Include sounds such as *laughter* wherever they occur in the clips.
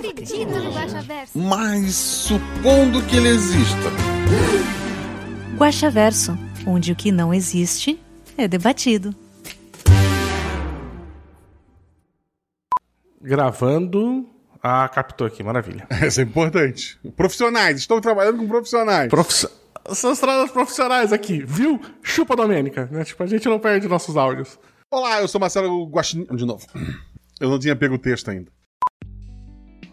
acredito no Guaxaverso. Mas supondo que ele exista. Guaxaverso, onde o que não existe é debatido. Gravando. Ah, captou aqui, maravilha. *laughs* Isso é importante. Profissionais, estou trabalhando com profissionais. Profiss... São estradas profissionais aqui, viu? Chupa Domênica, né? Tipo, a gente não perde nossos áudios. Olá, eu sou Marcelo Guaxinim. De novo. Eu não tinha pego o texto ainda.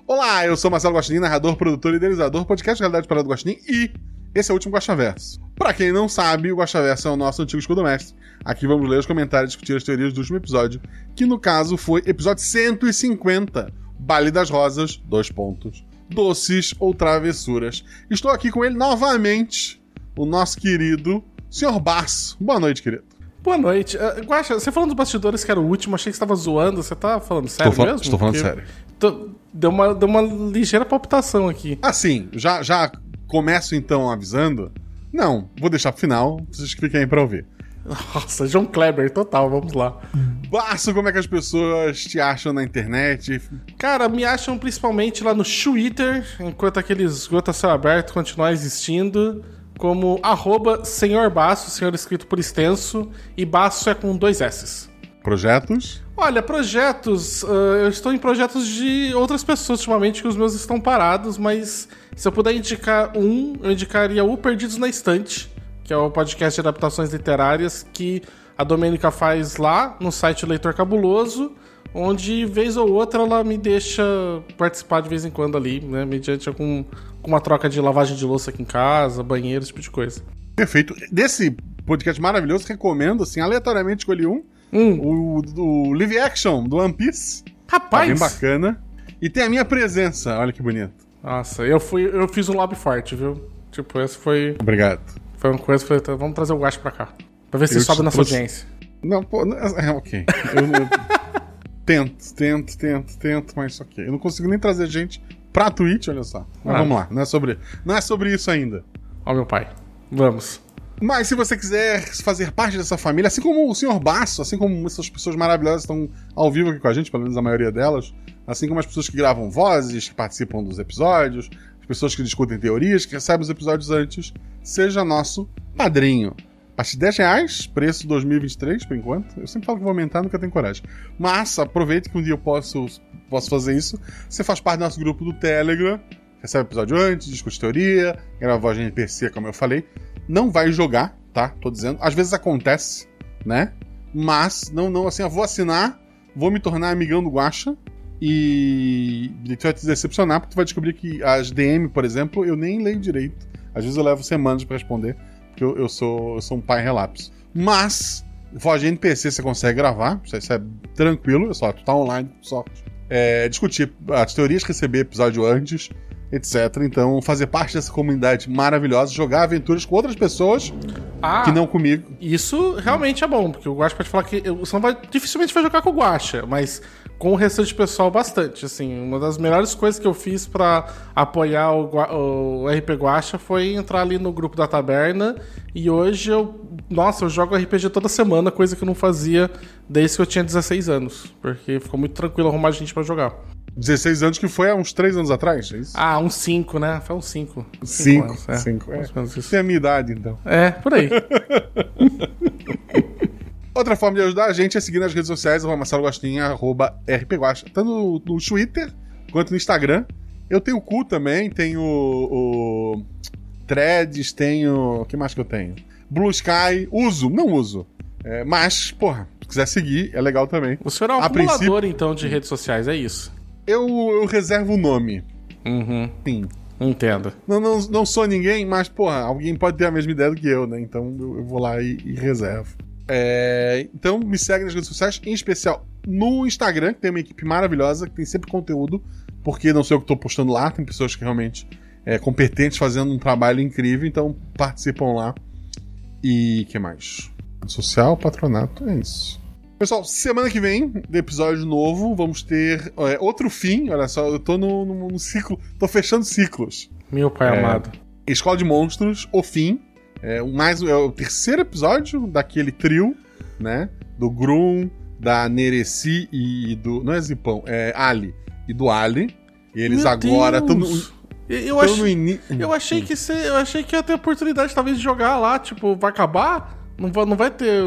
Olá, eu sou Marcelo Guaxinim, narrador, produtor e idealizador, podcast Realidade Parada do Guaxinim e esse é o último Guaxaverso. Pra quem não sabe, o Guaxaverso é o nosso antigo escudo mestre. Aqui vamos ler os comentários e discutir as teorias do último episódio, que no caso foi episódio 150, Baile das Rosas, dois pontos, doces ou travessuras. Estou aqui com ele novamente, o nosso querido Sr. Baço. Boa noite, querido. Boa noite. Uh, Guaxa, você falando dos bastidores que era o último, achei que você tava zoando. Você tá falando sério fal- mesmo? estou falando Porque sério. tô- Deu uma, deu uma ligeira palpitação aqui. Assim, já, já começo então avisando. Não, vou deixar pro final, vocês que fiquem aí pra ouvir. Nossa, João Kleber, total, vamos lá. Baço, como é que as pessoas te acham na internet? Cara, me acham principalmente lá no Twitter, enquanto aquele esgoto a céu aberto continuar existindo, como arroba senhor Baço, senhor escrito por extenso, e Baço é com dois S's. Projetos? Olha, projetos. ah, eu estou em projetos de outras pessoas ultimamente que os meus estão parados, mas se eu puder indicar um, eu indicaria o Perdidos na Estante, que é o podcast de adaptações literárias que a Domênica faz lá no site Leitor Cabuloso, onde vez ou outra ela me deixa participar de vez em quando ali, né? Mediante com, com uma troca de lavagem de louça aqui em casa, banheiro, esse tipo de coisa. Perfeito. Desse podcast maravilhoso, recomendo, assim, aleatoriamente escolhi um. O, o live action do One Piece. Tá Rapaz! bem bacana. E tem a minha presença, olha que bonito. Nossa, eu fui, eu fiz um lobby forte, viu? Tipo, esse foi. Obrigado. Foi uma coisa, falei, tá, vamos trazer o Guacho pra cá. Pra ver se Eu sobe nossa trouxe- audiência. Não, pô, não, é, ok. Eu, eu *laughs* tento, tento, tento, tento, mas ok. Eu não consigo nem trazer gente pra Twitch, olha só. Mas Ah. vamos lá, não é sobre, não é sobre isso ainda. Ó, meu pai. Vamos. Mas se você quiser fazer parte dessa família, assim como o Sr. Basso, assim como essas pessoas maravilhosas estão ao vivo aqui com a gente, pelo menos a maioria delas, assim como as pessoas que gravam vozes, que participam dos episódios, as pessoas que discutem teorias, que recebem os episódios antes, seja nosso padrinho. A partir de 10 reais, preço 2023, por enquanto. Eu sempre falo que vou aumentar, nunca tenho coragem. Mas aproveite que um dia eu posso, posso fazer isso. Você faz parte do nosso grupo do Telegram, recebe o episódio antes, discute teoria, grava voz de NPC, como eu falei não vai jogar, tá? Tô dizendo. Às vezes acontece, né? Mas, não, não, assim, eu vou assinar, vou me tornar amigão do Guacha e tu vai te decepcionar porque tu vai descobrir que as DM, por exemplo, eu nem leio direito. Às vezes eu levo semanas pra responder, porque eu, eu sou, eu sou um pai relapso. Mas, voz de NPC você consegue gravar, é, isso é tranquilo, é só tu tá online, só é, discutir as teorias, receber episódio antes, etc. Então, fazer parte dessa comunidade maravilhosa, jogar aventuras com outras pessoas Ah, que não comigo. isso realmente é bom, porque o Guacha pode falar que. Você não vai, dificilmente vai jogar com o Guacha, mas com o restante pessoal bastante. Assim, uma das melhores coisas que eu fiz pra apoiar o, o RP Guacha foi entrar ali no grupo da taberna. E hoje eu. Nossa, eu jogo RPG toda semana, coisa que eu não fazia desde que eu tinha 16 anos. Porque ficou muito tranquilo arrumar gente pra jogar. 16 anos, que foi há uns 3 anos atrás, é isso? Ah, uns 5, né? Foi uns 5. 5. é. 5. É. Isso. Tem a minha idade, então. É, por aí. *laughs* Outra forma de ajudar a gente é seguir nas redes sociais, arroba Marcelo Gostinha, arroba rpguacha. Tanto no, no Twitter quanto no Instagram. Eu tenho o cu também, tenho o, o Threads, tenho... O que mais que eu tenho? Blue Sky. Uso, não uso. É, mas, porra, se quiser seguir, é legal também. O senhor é um A acumulador, princípio- então, de redes sociais, é isso. Eu, eu reservo o nome. Uhum. Sim. Entendo. Não, não, não sou ninguém, mas, porra, alguém pode ter a mesma ideia do que eu, né? Então eu, eu vou lá e, e reservo. É, então me segue nas redes sociais, em especial no Instagram, que tem uma equipe maravilhosa, que tem sempre conteúdo porque não sei o que estou postando lá, tem pessoas que realmente é, competentes fazendo um trabalho incrível, então participam lá. E que mais? Social, patronato, é isso. Pessoal, semana que vem, de episódio novo, vamos ter é, outro fim. Olha só, eu tô no, no, no ciclo, tô fechando ciclos. Meu pai É. amado. Escola de Monstros, o fim. É, o mais, é o terceiro episódio daquele trio, né? Do Grum, da Nereci e do. Não é Zipão, é Ali. E do Ali. E eles Meu agora estão. Eu, eu, tão ach- no início. eu achei que cê, eu achei que ia ter oportunidade talvez de jogar lá, tipo, vai acabar? Não vai, não vai ter.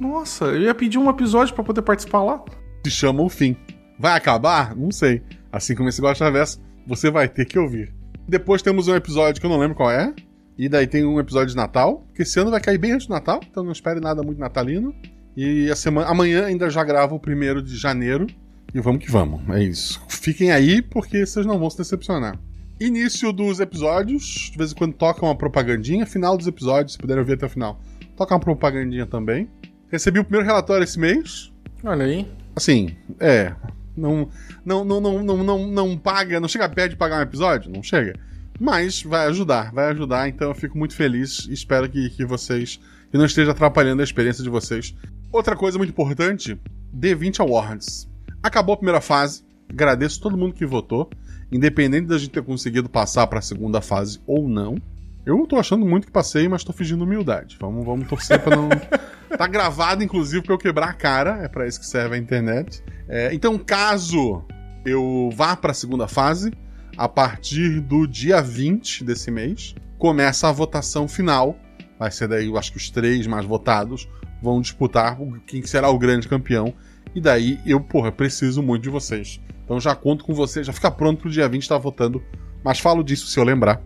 Nossa, eu ia pedir um episódio pra poder participar lá. se chama o fim. Vai acabar? Não sei. Assim como esse Gosta Verso, você vai ter que ouvir. Depois temos um episódio que eu não lembro qual é. E daí tem um episódio de Natal, que esse ano vai cair bem antes do Natal, então não espere nada muito natalino. E a semana, amanhã ainda já gravo o primeiro de janeiro. E vamos que vamos, é isso. Fiquem aí, porque vocês não vão se decepcionar. Início dos episódios, de vez em quando toca uma propagandinha. Final dos episódios, se puderem ouvir até o final, toca uma propagandinha também. Recebi o primeiro relatório esse mês. Olha aí. Assim, é. Não, não, não, não, não, não, não paga, não chega perto de pagar um episódio? Não chega. Mas vai ajudar, vai ajudar, então eu fico muito feliz e espero que, que vocês. que não esteja atrapalhando a experiência de vocês. Outra coisa muito importante: D20 Awards. Acabou a primeira fase, agradeço todo mundo que votou, independente da gente ter conseguido passar para a segunda fase ou não. Eu tô achando muito que passei, mas tô fingindo humildade. Vamos, vamos torcer pra não. *laughs* tá gravado, inclusive, pra eu quebrar a cara. É pra isso que serve a internet. É, então, caso eu vá pra segunda fase, a partir do dia 20 desse mês, começa a votação final. Vai ser daí, eu acho que os três mais votados vão disputar quem será o grande campeão. E daí eu, porra, preciso muito de vocês. Então já conto com vocês, já fica pronto pro dia 20 estar votando. Mas falo disso se eu lembrar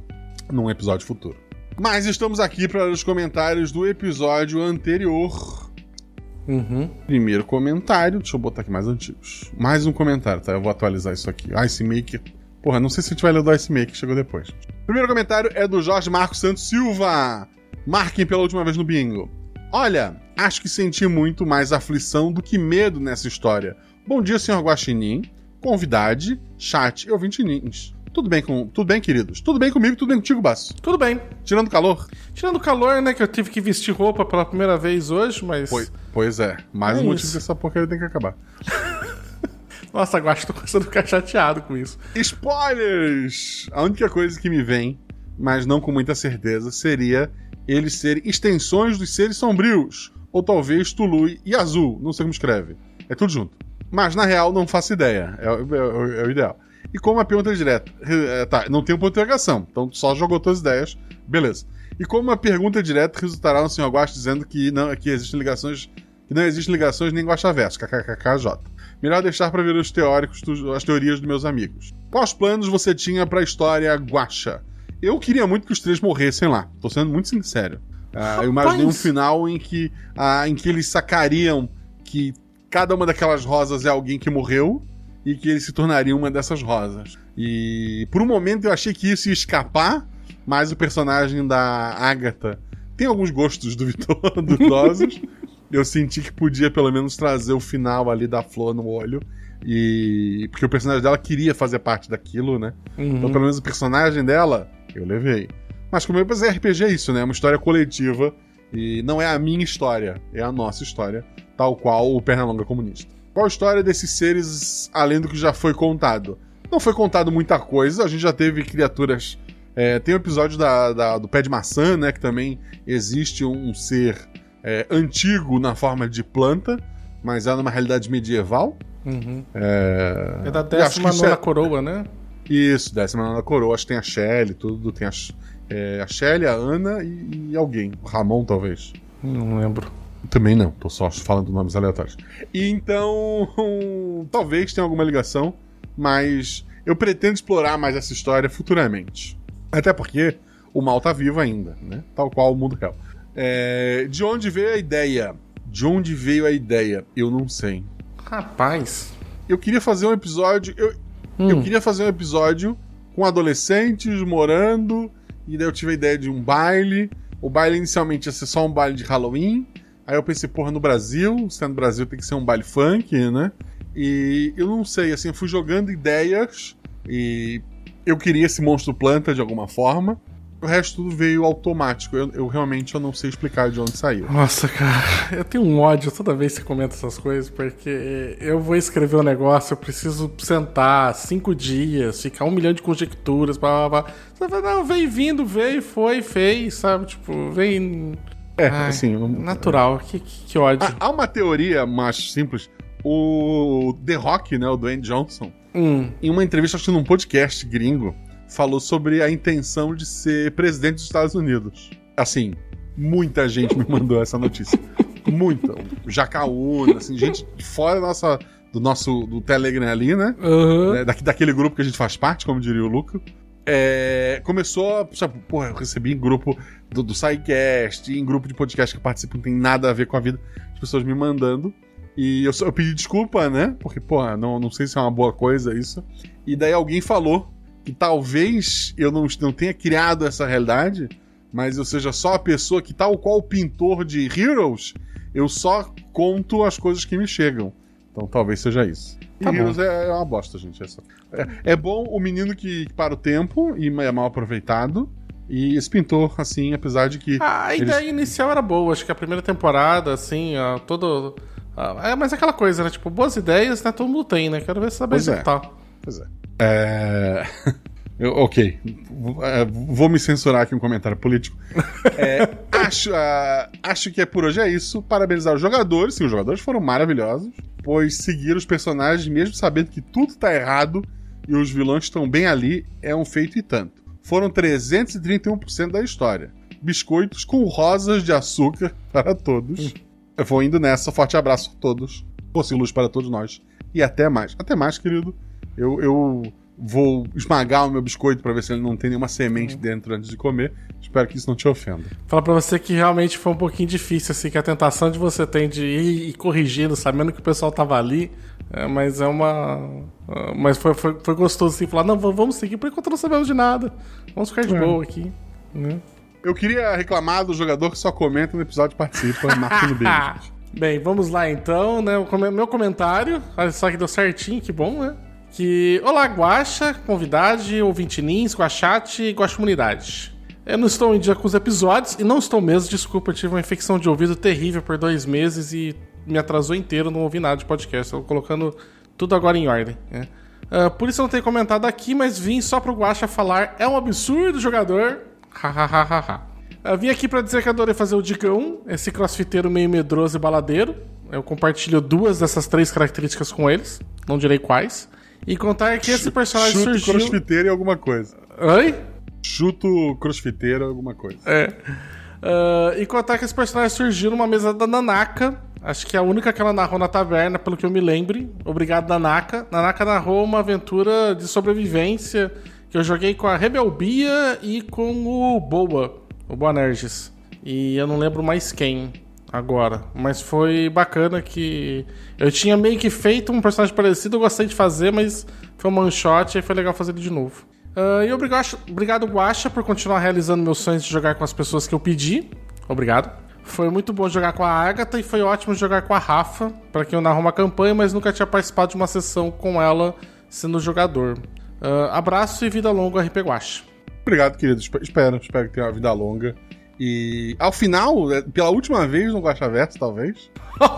num episódio futuro. Mas estamos aqui para os comentários do episódio anterior. Uhum. Primeiro comentário, deixa eu botar aqui mais antigos. Mais um comentário, tá? Eu vou atualizar isso aqui. Ice Maker. Porra, não sei se a gente vai ler do Ice Maker, chegou depois. Primeiro comentário é do Jorge Marcos Santos Silva. Marquem pela última vez no bingo. Olha, acho que senti muito mais aflição do que medo nessa história. Bom dia, senhor Guaxinim, convidade, chat e ouvintinins. Tudo bem com, tudo bem, queridos? Tudo bem comigo, tudo bem contigo, Basso? Tudo bem. Tirando calor? Tirando o calor, né, que eu tive que vestir roupa pela primeira vez hoje, mas. Pois, pois é, mais É um motivo isso. dessa porcaria tem que acabar. *laughs* Nossa, agora tô começando a ficar chateado com isso. Spoilers! A única coisa que me vem, mas não com muita certeza, seria eles serem extensões dos seres sombrios. Ou talvez Tului e Azul, não sei como escreve. É tudo junto. Mas na real, não faço ideia. É, é o- é o ideal. E como a pergunta é direta, é, tá, não tem um ponto de interrogação, então só jogou todas as ideias, beleza. E como a pergunta é direta, resultará no Sr. Guax dizendo que não, que existem ligações, que não existem ligações nem Guaxaverso, kkkj. Melhor deixar para ver os teóricos, as teorias dos meus amigos. Quais planos você tinha para a história Guaxa? Eu queria muito que os três morressem lá, tô sendo muito sincero. Ah, eu imaginei um final em que, ah, em que eles sacariam que cada uma daquelas rosas é alguém que morreu e que ele se tornaria uma dessas rosas. E por um momento eu achei que isso ia escapar, mas o personagem da Agatha tem alguns gostos duvido- *laughs* duvidosos. Eu senti que podia pelo menos trazer o final ali da flor no olho. E. Porque o personagem dela queria fazer parte daquilo, né? Uhum. Então, pelo menos o personagem dela, eu levei. Mas como eu pensei, RPG é isso, né? É uma história coletiva. E não é a minha história, é a nossa história, tal qual o Pernalonga Comunista. Qual a história desses seres além do que já foi contado? Não foi contado muita coisa, a gente já teve criaturas. é, tem o episódio da, da- do pé de maçã, né? Que também existe um, um ser é, antigo na forma de planta, mas é numa realidade medieval. Uhum. É, É da décima nona é- coroa, né? isso, décima nona coroa. Acho que tem a Shelly, tudo. Tem a, é, a Shelly, a Ana e, e alguém. O Ramon, talvez. Não lembro. Também não, tô só falando nomes aleatórios. E então, *laughs* talvez tenha alguma ligação, mas eu pretendo explorar mais essa história futuramente. Até porque o mal tá vivo ainda, né? Tal qual o mundo real. É, de onde veio a ideia? De onde veio a ideia? Eu não sei. Rapaz. Eu queria fazer um episódio. Eu, Hum. eu queria fazer um episódio com adolescentes morando, e daí eu tive a ideia de um baile. O baile inicialmente ia ser só um baile de Halloween. Aí eu pensei, porra, no Brasil, sendo Brasil tem que ser um baile funk, né? E eu não sei, assim, eu fui jogando ideias E eu queria esse monstro planta de alguma forma. O resto tudo veio automático. Eu, eu realmente eu não sei explicar de onde saiu. Nossa, cara, *laughs* eu tenho um ódio toda vez que você comenta essas coisas, porque eu vou escrever um negócio, eu preciso sentar cinco dias, ficar um milhão de conjecturas, blá blá blá. Você fala, não, veio vindo, veio, foi, fez, sabe? Tipo, vem. É, Ai, assim. Natural, que, que, que ódio. Há, há uma teoria mais simples. O The Rock, né, o Dwayne Johnson, Hum, em uma entrevista, acho que num podcast gringo, falou sobre a intenção de ser presidente dos Estados Unidos. Assim, muita gente *laughs* me mandou essa notícia. Muita. Jacaúna, assim, gente de fora da nossa, do nosso do Telegram ali, né? aham. né, daqui- daquele grupo que a gente faz parte, como diria o Luca. É, começou a. sabe, Porra, eu recebi em grupo do, do SciCast, em grupo de podcast que eu participo, não tem nada a ver com a vida, as pessoas me mandando. E eu, eu pedi desculpa, né? Porque, porra, não, não sei se é uma boa coisa isso. E daí alguém falou que talvez eu não, não tenha criado essa realidade, mas eu seja só a pessoa que, tal qual o pintor de Heroes, eu só conto as coisas que me chegam. Então talvez seja isso. Tá. Heroes é, é uma bosta, gente. É, só- é- é bom o menino que, para o tempo e é mal aproveitado. E esse pintor, assim, apesar de que. A eles- ideia inicial era boa, acho que a primeira temporada, assim, ó, todo. é, mas é aquela coisa, né? Tipo, boas ideias, né? Todo mundo tem, né? Quero ver se saber Pois é. executar. Pois é. É, *laughs* eu- ok. É, Vou me censurar aqui um comentário político. É, *laughs* acho, ah, acho que é por hoje é isso. Parabenizar os jogadores. Sim, os jogadores foram maravilhosos. Pois seguir os personagens, mesmo sabendo que tudo tá errado e os vilões estão bem ali, é um feito e tanto. Foram 331% da história. Biscoitos com rosas de açúcar *laughs* para todos. Eu vou indo nessa. Forte abraço a todos. Fosse luz para todos nós. E até mais. Até mais, querido. Eu, eu vou esmagar o meu biscoito para ver se ele não tem nenhuma semente dentro antes de comer. Espero que isso não te ofenda. Falar pra você que realmente foi um pouquinho difícil, assim, que a tentação de você tem de ir, corrigindo, sabendo que o pessoal tava ali, é, mas é uma. ah, Mas foi, foi, foi gostoso, assim, falar, não, vamos seguir, por enquanto não sabemos de nada. Vamos ficar de É. boa aqui. Né? Eu queria reclamar do jogador que só comenta no episódio e participa, *laughs* Beijo. gente. Bem, vamos lá então, né? Meu comentário, olha só que deu certinho, que bom, né? Que. Olá, Guaxa, convidade, ouvinte nins, Guachate e Guaxumunidade. Eu não estou em dia com os episódios, e não estou mesmo, desculpa, eu tive uma infecção de ouvido terrível por dois meses e me atrasou inteiro, não ouvi nada de podcast. Estou colocando tudo agora em ordem, né? Ah, por isso eu não tenho comentado aqui, mas vim só pro Guaxa falar. É um absurdo jogador. Hahaha. Eu vim aqui pra dizer que adorei fazer o Digão, esse crossfiteiro meio medroso e baladeiro. Eu compartilho duas dessas três características com eles, não direi quais. E contar que esse personagem Chuto surgiu. crossfiteiro e alguma coisa. Oi? Chuto crossfiteiro e alguma coisa. É. Ah, e contar que esse personagem surgiu numa mesa da Nanaka. Acho que é a única que ela narrou na taverna, pelo que eu me lembre. Obrigado, Nanaka. Nanaka narrou uma aventura de sobrevivência que eu joguei com a Rebelbia e com o Boa, o Boanerges. E eu não lembro mais quem agora. Mas foi bacana que eu tinha meio que feito um personagem parecido, eu gostei de fazer, mas foi um one shot e foi legal fazer ele de novo. Ah, e obrigado, obrigado, Guacha, por continuar realizando meus sonhos de jogar com as pessoas que eu pedi. Obrigado. Foi muito bom jogar com a Agatha e foi ótimo jogar com a Rafa, para quem eu narro uma campanha, mas nunca tinha participado de uma sessão com ela sendo jogador. Ah, abraço e vida longa, RP Guacha. Obrigado, querido. Espe- Espero, espero que tenha uma vida longa. E ao final, é, pela última vez no Guaxaverso, talvez,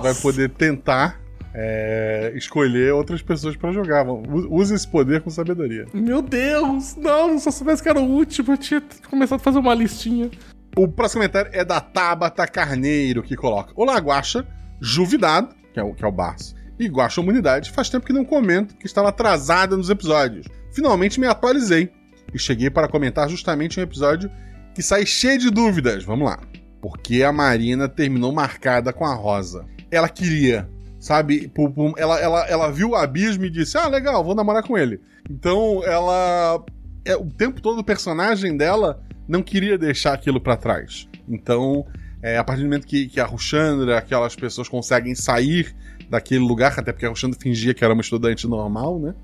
vai poder tentar é, escolher outras pessoas pra jogar. Use esse poder com sabedoria. Meu Deus! Não, se eu soubesse que era o último, eu tinha começado a fazer uma listinha. O próximo comentário é da Tabata Carneiro, que coloca: Olá, Guaxa, Juvidado, que é o, que é o Barço, e Guaxa Humanidade. Faz tempo que não comento, que estava atrasada nos episódios. Finalmente me atualizei e cheguei para comentar justamente um episódio que sai cheio de dúvidas. Vamos lá. Porque a Marina terminou marcada com a Rosa. Ela queria, sabe? Ela, ela, ela viu o abismo e disse: Ah, legal, vou namorar com ele. Então ela. é, o tempo todo o personagem dela não queria deixar aquilo pra trás. Então, é, a partir do momento que, que a Ruxandra, aquelas pessoas conseguem sair daquele lugar, até porque a Ruxandra fingia que era uma estudante normal, né?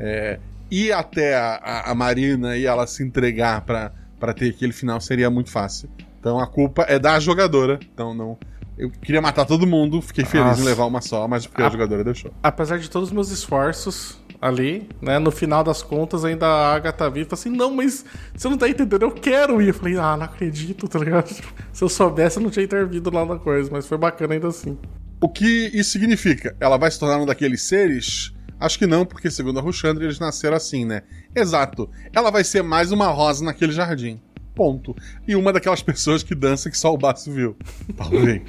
É, ir até a, a- a Marina e ela se entregar pra pra ter aquele final seria muito fácil. Então a culpa é da jogadora. Então não. Eu queria matar todo mundo, fiquei feliz Nossa. em levar uma só, mas porque a Ah. jogadora deixou. Apesar de todos os meus esforços ali, né? No final das contas, ainda a Agatha e falou assim: Não, mas você não tá entendendo, eu quero ir. Eu falei: Ah, não acredito, *laughs* tá ligado? Se eu soubesse, eu não tinha intervido lá na coisa, mas foi bacana ainda assim. O que isso significa? Ela vai se tornar um daqueles seres? Acho que não, porque segundo a Ruchandra, eles nasceram assim, né? Exato. Ela vai ser mais uma rosa naquele jardim. Ponto. E uma daquelas *laughs* pessoas que dança que só o Baço viu. Talvez.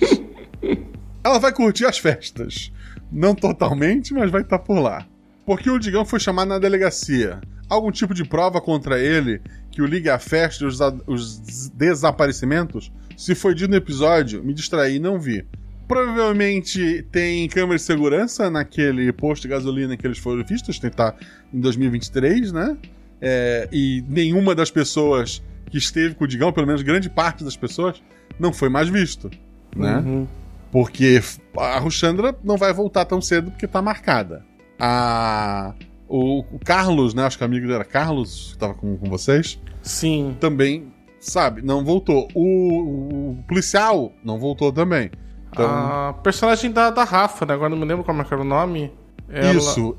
*laughs* Ela vai curtir as festas. Não totalmente, mas vai estar por lá. Porque o Digão foi chamado na delegacia. Algum tipo de prova contra ele que o ligue à festa e os, os des- desaparecimentos? Se foi dito no episódio, me distraí e não vi. Provavelmente tem câmera de segurança naquele posto de gasolina que eles foram vistos, tem que estar em 2023, né? É, e nenhuma das pessoas que esteve com o Digão, pelo menos grande parte das pessoas, não foi mais visto, né? Uhum. Porque a Ruxandra não vai voltar tão cedo porque tá marcada. A. O, o Carlos, né? Acho que o amigo era Carlos, que tava com, com vocês, Sim. também, sabe, não voltou. O, o policial não voltou também. Então, A personagem da, da Rafa, né? Agora não me lembro como é era o nome. Ela, isso.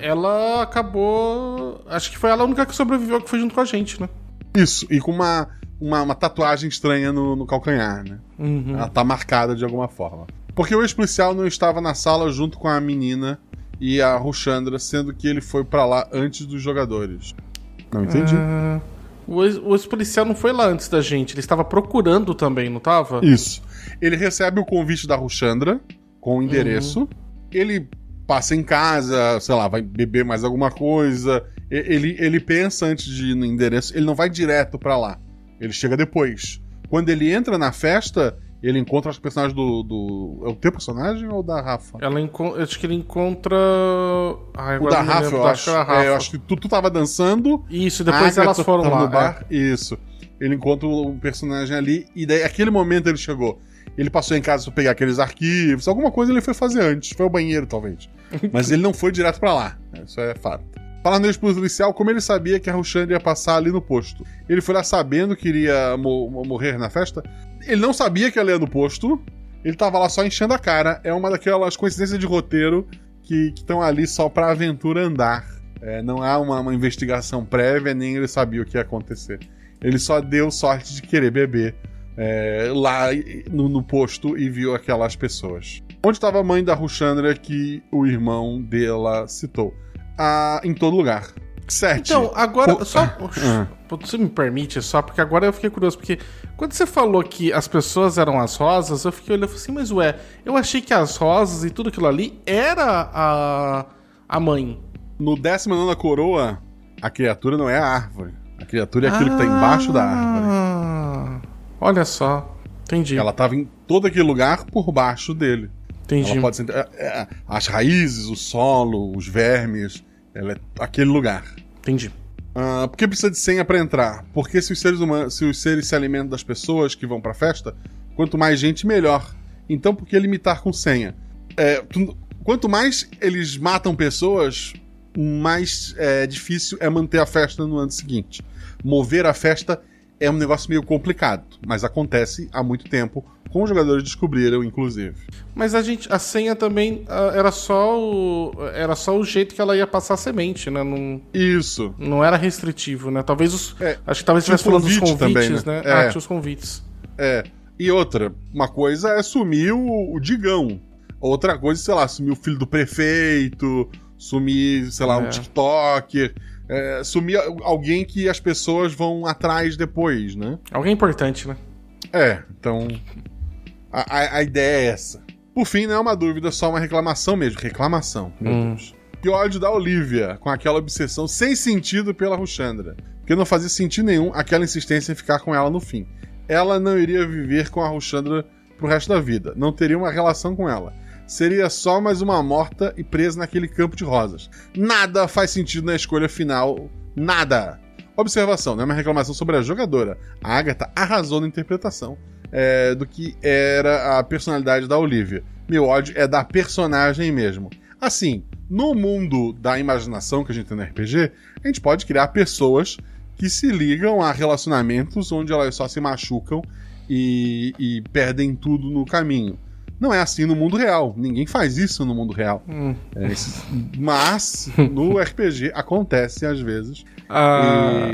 Ela acabou. Acho que foi ela a única que sobreviveu que foi junto com a gente, né? Isso. E com uma, uma, uma tatuagem estranha no, no calcanhar, né? Uhum. Ela tá marcada de alguma forma. Porque o ex-policial não estava na sala junto com a menina e a Ruxandra, sendo que ele foi pra lá antes dos jogadores. Não entendi. Ah, o ex- o ex-policial não foi lá antes da gente, ele estava procurando também, não tava? Isso. Ele recebe o convite da Ruxandra com o endereço. Ele passa em casa, sei lá, vai beber mais alguma coisa. Ele, ele pensa antes de ir no endereço, ele não vai direto pra lá. Ele chega depois. Quando ele entra na festa, ele encontra os personagens do. do... É o teu personagem ou da Rafa? Ela encon- eu acho que ele encontra. Ai, O da Rafa, eu acho Rafa. É, eu acho que tu, tu tava dançando. Isso, depois a elas foram lá. no bar. Isso. Ele encontra o personagem ali. E daí, aquele momento ele chegou. Ele passou em casa pra pegar aqueles arquivos. Alguma coisa ele foi fazer antes. Foi ao banheiro, talvez. *laughs* Mas ele não foi direto pra lá. Isso é fato. Falando pro policial, como ele sabia que a Ruxandra ia passar ali no posto? Ele foi lá sabendo que iria mo- morrer na festa? Ele não sabia que ela ia no posto. Ele tava lá só enchendo a cara. É uma daquelas coincidências de roteiro que estão ali só pra aventura andar. É, não há uma, uma investigação prévia, nem ele sabia o que ia acontecer. Ele só deu sorte de querer beber é, lá no, no posto e viu aquelas pessoas. Onde estava a mãe da Ruxandra que o irmão dela citou? Ah, em todo lugar. Sete. Então, agora, Pô, só. ah. Pô, Você me permite só, porque agora eu fiquei curioso, porque quando você falou que as pessoas eram as rosas, eu fiquei olhando e falei assim, mas ué, eu achei que as rosas e tudo aquilo ali era a, a mãe. No 19 coroa, a criatura não é a árvore. A criatura é aquilo que tá embaixo da árvore. Olha só. Entendi. Ela tava em todo aquele lugar por baixo dele. entendi. Ela pode ser. é, é, as raízes, o solo, os vermes. Ela é aquele lugar. Entendi. Ah, por que precisa de senha pra entrar? Porque se os seres humanos, se os seres se alimentam das pessoas que vão pra festa, quanto mais gente, melhor. Então, por que limitar com senha? É, tu- quanto mais eles matam pessoas, mais é, difícil é manter a festa no ano seguinte. Mover a festa é um negócio meio complicado, mas acontece há muito tempo, como os jogadores descobriram, inclusive. Mas a gente, a senha também ah, era só o, era só o jeito que ela ia passar a semente, né? Não, Isso. não era restritivo, né? Talvez os, É, acho que talvez estivesse falando dos convite convites, também, né? né? Ah, É. tinha os convites. É. E outra, uma coisa é sumir o, o Digão. Outra coisa, sei lá, sumir o filho do prefeito, sumir, sei lá, É. um TikTok, é, sumir al- alguém que as pessoas vão atrás depois, né? Alguém importante, né? É, então. A, a- a ideia é essa. Por fim, não é uma dúvida, só uma reclamação mesmo. Reclamação, meu Hum. Deus. Que ódio da Olivia, com aquela obsessão sem sentido pela Ruxandra. Porque não fazia sentido nenhum aquela insistência em ficar com ela no fim. Ela não iria viver com a Ruxandra pro resto da vida. Não teria uma relação com ela. Seria só mais uma morta e presa naquele campo de rosas. Nada faz sentido na escolha final. Nada. Observação, não é uma reclamação sobre a jogadora. A Agatha arrasou na interpretação é, do que era a personalidade da Olivia. Meu ódio é da personagem mesmo. Assim, no mundo da imaginação que a gente tem no RPG, a gente pode criar pessoas que se ligam a relacionamentos onde elas só se machucam e, e perdem tudo no caminho. Não é assim no mundo real. Ninguém faz isso no mundo real. Hum. É, mas no *laughs* RPG acontece às vezes. A,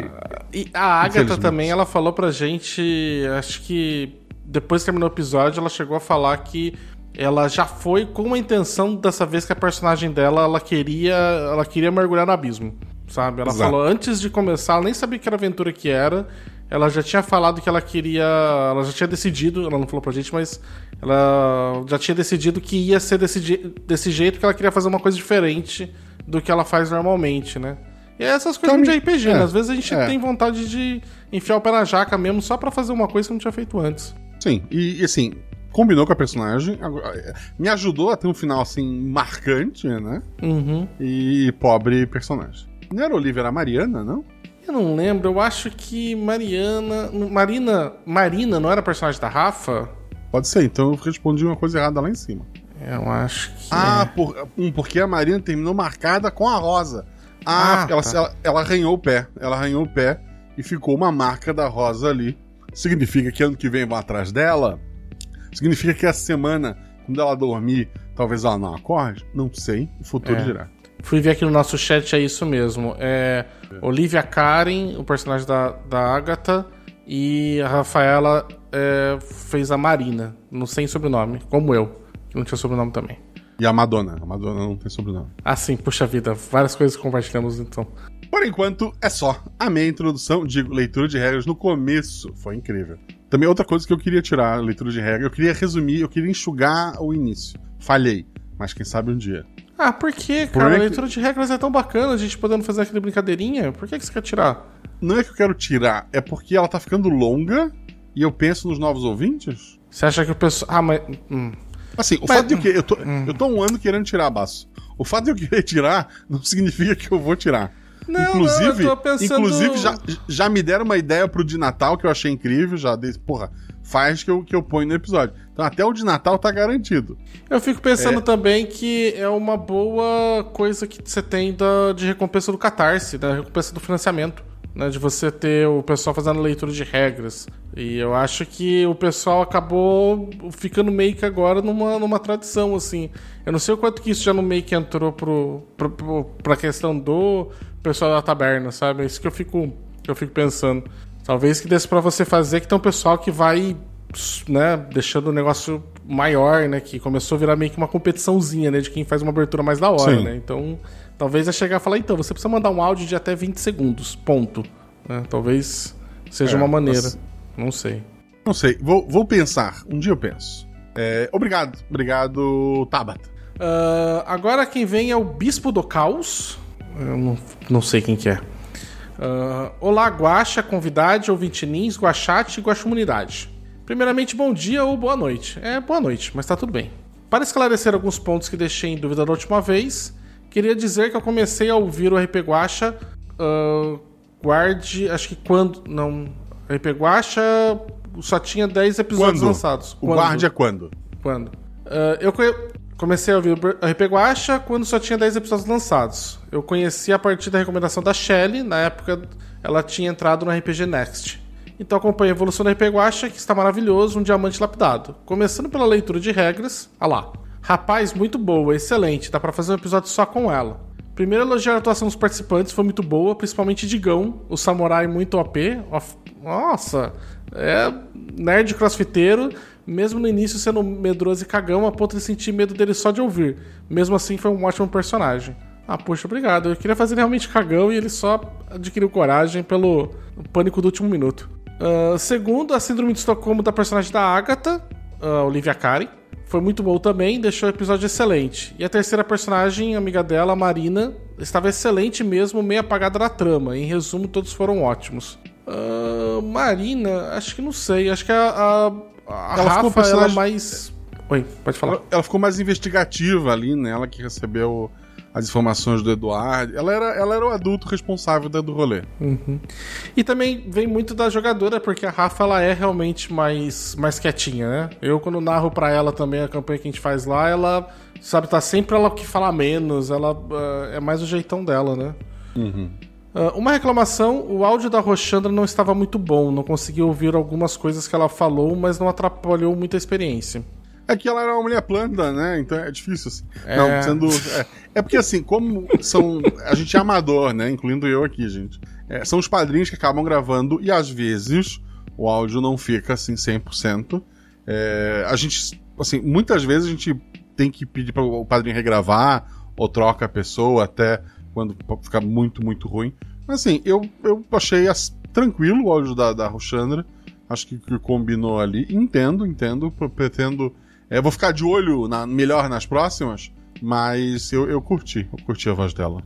e a Agatha também, ela falou pra gente, acho que depois que terminou o episódio, ela chegou a falar que ela já foi com a intenção dessa vez que a personagem dela, ela queria, ela queria mergulhar no abismo, sabe? Ela Exato. falou antes de começar, ela nem sabia que era aventura que era. Ela já tinha falado que ela queria, ela já tinha decidido, ela não falou pra gente, mas ela já tinha decidido que ia ser desse, desse jeito que ela queria fazer uma coisa diferente do que ela faz normalmente, né? E é essas coisas Então, de RPG, é, né? Às vezes a gente é. tem vontade de enfiar o pé na jaca mesmo só pra fazer uma coisa que não tinha feito antes. Sim, e, e, assim, combinou com a personagem. é, Me ajudou a ter um final assim marcante, né? Uhum. E pobre personagem. Não era Olivia, era a Mariana, não? Eu não lembro, eu acho que Mariana. Marina. Marina não era personagem da Rafa? Pode ser, então eu respondi uma coisa errada lá em cima. Eu acho que. Ah, por- um, porque a Marina terminou marcada com a rosa. Ah, Ah, ela, tá. ela, ela arranhou o pé. Ela arranhou o pé e ficou uma marca da rosa ali. Significa que ano que vem vão atrás dela? Significa que essa semana, quando ela dormir, talvez ela não acorde? Não sei. O futuro É. dirá. Fui ver aqui no nosso chat, é isso mesmo. É Olivia Karen, o personagem da, da Agatha, e a Rafaela é, fez a Marina, não sem sobrenome, como eu, que não tinha sobrenome também. E a Madonna. A Madonna não tem sobrenome. Ah, sim, puxa vida, várias coisas que compartilhamos então. Por enquanto, é só. Amei a introdução, digo, leitura de regras no começo. Foi incrível. Também outra coisa que eu queria tirar, leitura de regras, eu queria resumir, eu queria enxugar o início. Falhei, mas quem sabe um dia. Ah, por que, Por cara? é A que- leitura de regras é tão bacana, a gente podendo fazer aquela brincadeirinha. Por que, que você quer tirar? Não é que eu quero tirar, é porque ela tá ficando longa e eu penso nos novos ouvintes. Você acha que o pessoal. Ah, mas. hum. Assim, o Mas- fato de eu que eu tô, eu tô um ano querendo tirar baço. O fato de eu querer tirar não significa que eu vou tirar. Não, inclusive, não, eu tô pensando- inclusive já, já me deram uma ideia pro de Natal que eu achei incrível, já disse, porra, faz que eu, que eu ponho no episódio. Então até o de Natal tá garantido. Eu fico pensando É. também que é uma boa coisa que você tem da, de recompensa do Catarse, da recompensa do financiamento. Né, de você ter o pessoal fazendo leitura de regras. E eu acho que o pessoal acabou ficando meio que agora numa, numa tradição, assim. Eu não sei o quanto que isso já no meio que entrou pro, pro, pro, pra questão do pessoal da taberna, sabe? É isso que eu fico, que eu fico pensando. Talvez que desse pra você fazer que tem um pessoal que vai né, deixando o negócio maior, né, que começou a virar meio que uma competiçãozinha, né, de quem faz uma abertura mais da hora, Sim. né? Então, talvez é chegar e falar, então, você precisa mandar um áudio de até 20 segundos, ponto. Né? Talvez seja É, uma maneira. mas- Não sei. Não sei, vou, vou pensar. Um dia eu penso. É, obrigado, obrigado, Tabata. Ah, agora quem vem é o Bispo do Caos. Eu não, não sei quem que é. Ah, Olá, Guaxa, convidade, ouvinte nins, Guaxate e Guaxumunidade. Primeiramente, bom dia ou boa noite. É, boa noite, mas tá tudo bem. Para esclarecer alguns pontos que deixei em dúvida da última vez, queria dizer que eu comecei a ouvir o RP Guaxa. ah, guarde, acho que quando. Não. RP Guaxa só tinha 10 episódios Quando? lançados. O Quando? guarda é quando? Quando? Ah, eu comecei a ouvir o RP Guacha quando só tinha 10 episódios lançados. Eu conheci a partir da recomendação da Shelly, na época ela tinha entrado no RPG Next. Então acompanhei a evolução do RP Guacha, que está maravilhoso, um diamante lapidado. Começando pela leitura de regras, ah lá. Rapaz, muito boa, excelente, dá pra fazer um episódio só com ela. Primeiro elogiar a atuação dos participantes, foi muito boa, principalmente Digão, o samurai muito OP. Nossa, é nerd crossfiteiro, mesmo no início sendo medroso e cagão, a ponto de sentir medo dele só de ouvir. Mesmo assim, foi um ótimo personagem. Ah, poxa, obrigado. Eu queria fazer realmente cagão e ele só adquiriu coragem pelo pânico do último minuto. Ah, segundo, a síndrome de Estocolmo da personagem da Agatha, a Olivia Karen. Foi muito bom também, deixou o episódio excelente. E a terceira personagem, amiga dela, Marina, estava excelente mesmo, meio apagada da trama. Em resumo, todos foram ótimos. Ah, Marina, acho que não sei. Acho que a, a, a Ela Rafa, ela personagem- mais... Oi, pode falar. Ela, ela ficou mais investigativa ali, né? Ela que recebeu as informações do Eduardo. Ela era, ela era o adulto responsável do rolê. E também vem muito da jogadora, porque a Rafa ela é realmente mais, mais quietinha, né? Eu, quando narro pra ela também a campanha que a gente faz lá, ela, sabe, tá sempre ela que fala menos, ela ah, é mais o jeitão dela, né? Ah, uma reclamação: o áudio da Roxandra não estava muito bom, não consegui ouvir algumas coisas que ela falou, mas não atrapalhou muito a experiência. É que ela era uma mulher planta, né? Então é difícil, assim. É. Não, sendo. É, é porque, assim, como são. A gente é amador, né? Incluindo eu aqui, gente. É, são os padrinhos que acabam gravando e às vezes o áudio não fica assim 100%. É, a gente. Assim, muitas vezes a gente tem que pedir para o padrinho regravar ou troca a pessoa até quando fica muito, muito ruim. Mas assim, eu, eu achei as- tranquilo o áudio da, da Roxandra. Acho que, que combinou ali. Entendo, entendo. Pretendo. É, vou ficar de olho na- melhor nas próximas. Mas eu, eu curti. Eu curti a voz dela.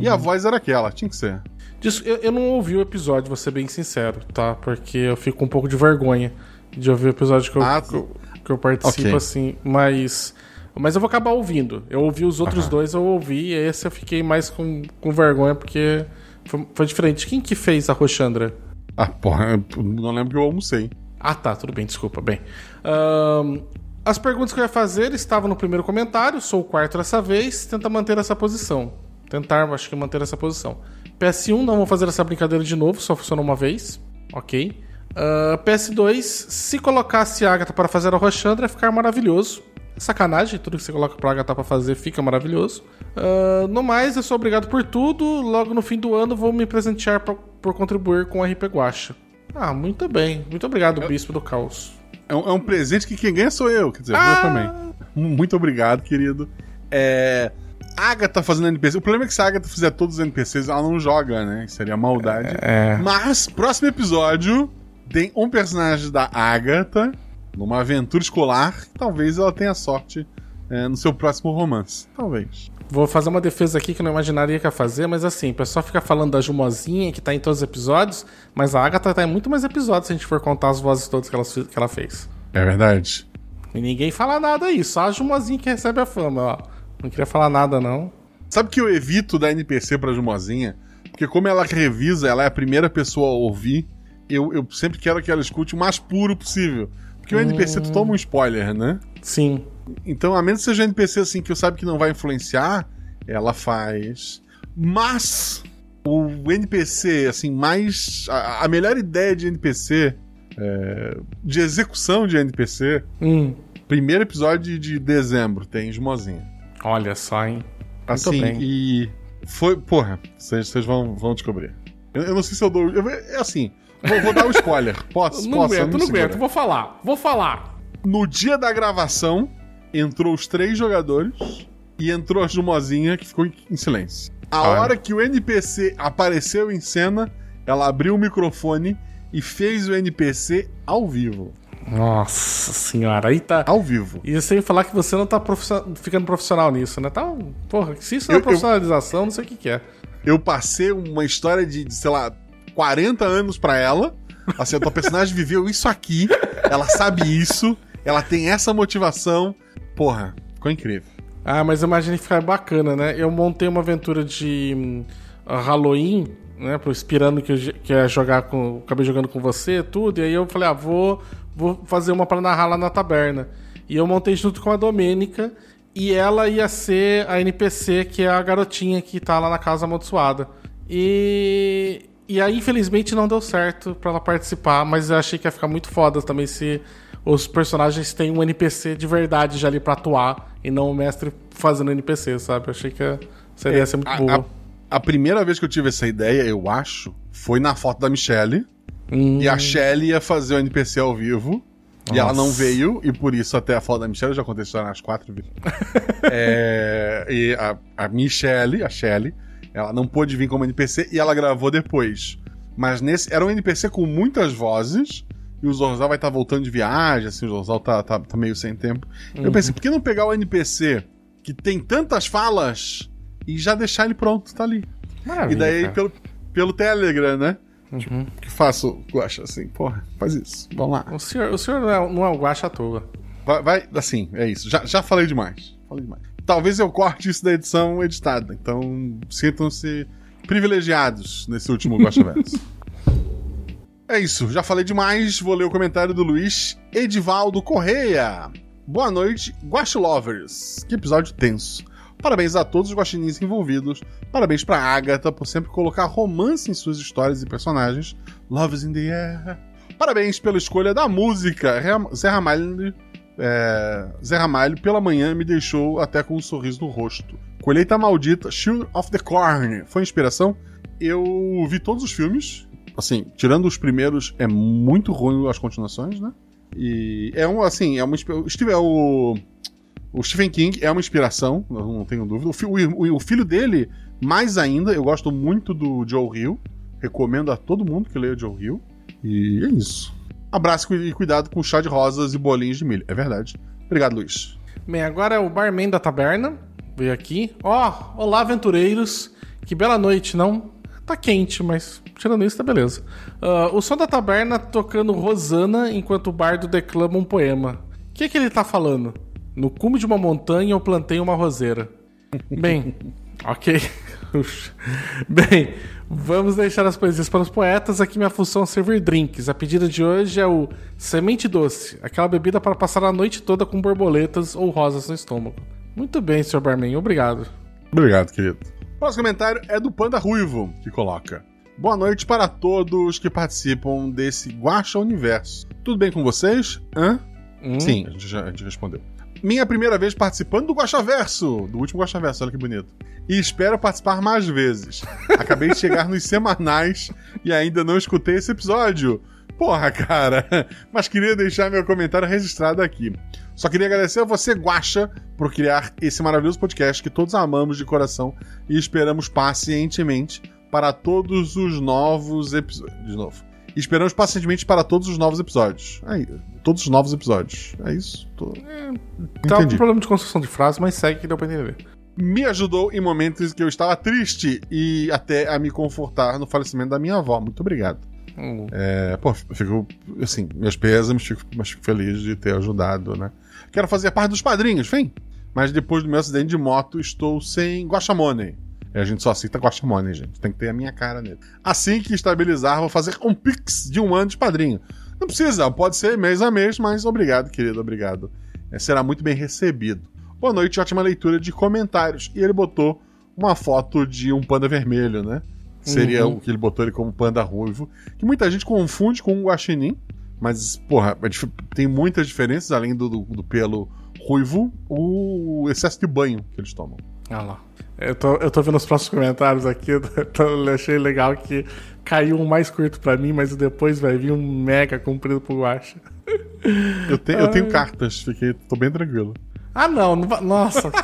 E a voz era aquela, tinha que ser. Disso- eu, eu não ouvi o episódio, vou ser bem sincero, tá? Porque eu fico um pouco de vergonha de ouvir o episódio que eu, Ah, que eu, que eu participo, ok. assim. Mas. Mas eu vou acabar ouvindo. Eu ouvi os outros Aham. dois, eu ouvi, e esse eu fiquei mais com, com vergonha, porque foi, foi diferente. Quem que fez a Roxandra? Ah, porra, não lembro que eu almocei. Ah, tá, tudo bem, desculpa. Bem. Ahn, as perguntas que eu ia fazer estavam no primeiro comentário, sou o quarto dessa vez, tenta manter essa posição. Tentar, acho que manter essa posição. PS1, não vou fazer essa brincadeira de novo, só funcionou uma vez. Ok. Ah, PS2, se colocasse a Agatha para fazer a Roxandra, ia ficar maravilhoso. Sacanagem, tudo que você coloca pra Agatha pra fazer fica maravilhoso. Ah, no mais, eu sou obrigado por tudo. Logo no fim do ano, vou me presentear por, por contribuir com o RP Guacha. Ah, muito bem. Muito obrigado, Bispo do Caos. É um, é um presente que quem ganha sou eu, quer dizer, Ah! eu também. Muito obrigado, querido. É. Agatha fazendo NPC. O problema é que se a Agatha fizer todos os NPCs, ela não joga, né? Seria maldade. É. Mas, próximo episódio, tem um personagem da Agatha numa aventura escolar. Talvez ela tenha sorte é, no seu próximo romance. Talvez. Vou fazer uma defesa aqui que eu não imaginaria que ia fazer, mas assim, o pessoal fica falando da Jumozinha, que tá em todos os episódios, mas a Agatha tá em muito mais episódios se a gente for contar as vozes todas que ela, que ela fez. É verdade. E ninguém fala nada aí, só a Jumozinha que recebe a fama, ó. Não queria falar nada, não. Sabe que eu evito dar NPC pra Jumozinha? Porque como ela revisa, ela é a primeira pessoa a ouvir, eu, eu sempre quero que ela escute o mais puro possível. Porque o NPC tu toma um spoiler, né? Sim. Então, a menos que seja um NPC assim que eu sabe que não vai influenciar, ela faz. Mas o NPC, assim, mais. A, a melhor ideia de NPC, é, de execução de NPC, Hum. primeiro episódio de dezembro, tem Esmozinha. Olha só, hein? Assim, bem. e. Foi. Porra, vocês vocês vão, vão descobrir. Eu, eu não sei se eu dou. eu- é assim, vou, vou dar um spoiler. Posso? Não posso? eu aguento, não seguro. aguento, vou falar, vou falar. No dia da gravação, entrou os três jogadores e entrou a Jumozinha que ficou em, silêncio. A Olha. hora que o NPC apareceu em cena, ela abriu o microfone e fez o NPC ao vivo. Nossa senhora, aí tá. Ao vivo. E sem falar que você não tá profissional- ficando profissional nisso, né? Tá, um- porra, se isso não Eu- é profissionalização, não sei o que que é. Eu passei uma história de, de, sei lá, 40 anos pra ela. Assim, a tua personagem viveu isso aqui, ela sabe isso, ela tem essa motivação. Porra, ficou incrível. Ah, mas eu imaginei que ficar bacana, né? Eu montei uma aventura de hum, Halloween, né? Inspirando que eu que ia jogar com. Acabei jogando com você, tudo. E aí eu falei, ah, vou, vou fazer uma pra narrar lá na taberna. E eu montei junto com a Domênica. E ela ia ser a NPC, que é a garotinha que tá lá na casa amaldiçoada. E. E aí, infelizmente, não deu certo pra ela participar, mas eu achei que ia ficar muito foda também se os personagens têm um NPC de verdade já ali pra atuar e não o mestre fazendo NPC, sabe? Eu achei que ia- seria ser muito É, A, boa. a- a primeira vez que eu tive essa ideia, eu acho, foi na foto da Michelle. Hum, E a Shelly ia fazer o NPC ao vivo. E ela não Nossa. veio, e por isso até a foto da Michelle já aconteceu nas quatro vezes. *laughs* É, e a, a Michelle, a Shelly, ela não pôde vir como NPC e ela gravou depois. Mas nesse era um NPC com muitas vozes. E o Zorzal vai estar voltando de viagem, assim, o Zorzal tá, tá, tá meio sem tempo. Eu pensei, por que não pegar o NPC que tem tantas falas e já deixar ele pronto, tá ali. maravilha, E daí cara. pelo, pelo Telegram, né? Uhum. Que faço, gosta assim, porra, faz isso. Vamos lá. O senhor, o senhor não é, não é o guacha à toa. Vai, vai, assim, é isso. Já, já falei demais. Falei demais. Talvez eu corte isso da edição editada. Então, sintam-se privilegiados nesse último Gosta Verso. *laughs* é isso. Já falei demais. Vou ler o comentário do Luiz Edivaldo Correia. Boa noite, Guacha Lovers. Que episódio tenso. Parabéns a todos os guaxinins envolvidos. Parabéns pra Agatha por sempre colocar romance em suas histórias e personagens. Love is in the air. Parabéns pela escolha da música. Zé Ramalho É, Zé Ramalho, pela manhã, me deixou até com um sorriso no rosto. Colheita Maldita, Shield of the Corn. Foi inspiração? Eu vi todos os filmes. Assim, tirando os primeiros, é muito ruim as continuações, né? E é um, assim, é uma. O, Steve, é o, o Stephen King é uma inspiração, não tenho dúvida. O, o- o filho dele, mais ainda, eu gosto muito do Joe Hill. Recomendo a todo mundo que leia Joe Hill. E é isso. Abraço e cuidado com chá de rosas e bolinhos de milho. É verdade. Obrigado, Luiz. Bem, agora é o barman da taberna. Veio aqui. Ó, olá, aventureiros. Que bela noite, não? Tá quente, mas tirando isso, tá beleza. Ah, o som da taberna tocando Rosana enquanto o bardo declama um poema. O que, que ele tá falando? No cume de uma montanha eu plantei uma roseira. Bem, *laughs* ok. *laughs* Bem, vamos deixar as poesias para os poetas. Aqui minha função é servir drinks. A pedida de hoje é o semente doce, aquela bebida para passar a noite toda com borboletas ou rosas no estômago. Muito bem, Sr. Barman, obrigado. Obrigado, querido. O próximo comentário é do Panda Ruivo, que coloca: Boa noite para todos que participam desse Guacha Universo. Tudo bem com vocês? Hã? Hum? Sim, a gente já a gente respondeu. Minha primeira vez participando do Guaxaverso, do último Guaxaverso, olha que bonito. E espero participar mais vezes. Acabei de chegar nos semanais e ainda não escutei esse episódio. Porra, cara. Mas queria deixar meu comentário registrado aqui. Só queria agradecer a você, Guaxa, por criar esse maravilhoso podcast que todos amamos de coração e esperamos pacientemente para todos os novos episódios. De novo. Esperamos pacientemente para todos os novos episódios. Aí, todos os novos episódios. É isso. Tô... Tá com Entendi. problema de construção de frase, mas segue que deu pra entender. Me ajudou em momentos que eu estava triste e até a me confortar no falecimento da minha avó. Muito obrigado. Hum. É, pô, fico, assim, meus pêsames, fico, mas fico feliz de ter ajudado, né? Quero fazer parte dos padrinhos, vem! Mas depois do meu acidente de moto, estou sem guachamone. E a gente só aceita guachamone, gente. Tem que ter a minha cara nele. Assim que estabilizar, vou fazer um pix de um ano de padrinho. Não precisa, pode ser mês a mês, mas obrigado, querido, obrigado. É, será muito bem recebido. Boa noite, ótima leitura de comentários. E ele botou uma foto de um panda vermelho, né? Seria Uhum. o que ele botou ele como panda ruivo. Que muita gente confunde com o guaxinim. Mas, porra, é tem muitas diferenças, além do, do, do pelo ruivo, o excesso de banho que eles tomam. Olha lá. Eu tô, eu tô vendo os próximos comentários aqui. *laughs* Eu, tô- eu achei legal que caiu um mais curto pra mim, mas depois vai vir um mega comprido pro Guacha. Eu, te- eu tenho cartas, fiquei, tô bem tranquilo. Ah, não, não va- Nossa. *laughs*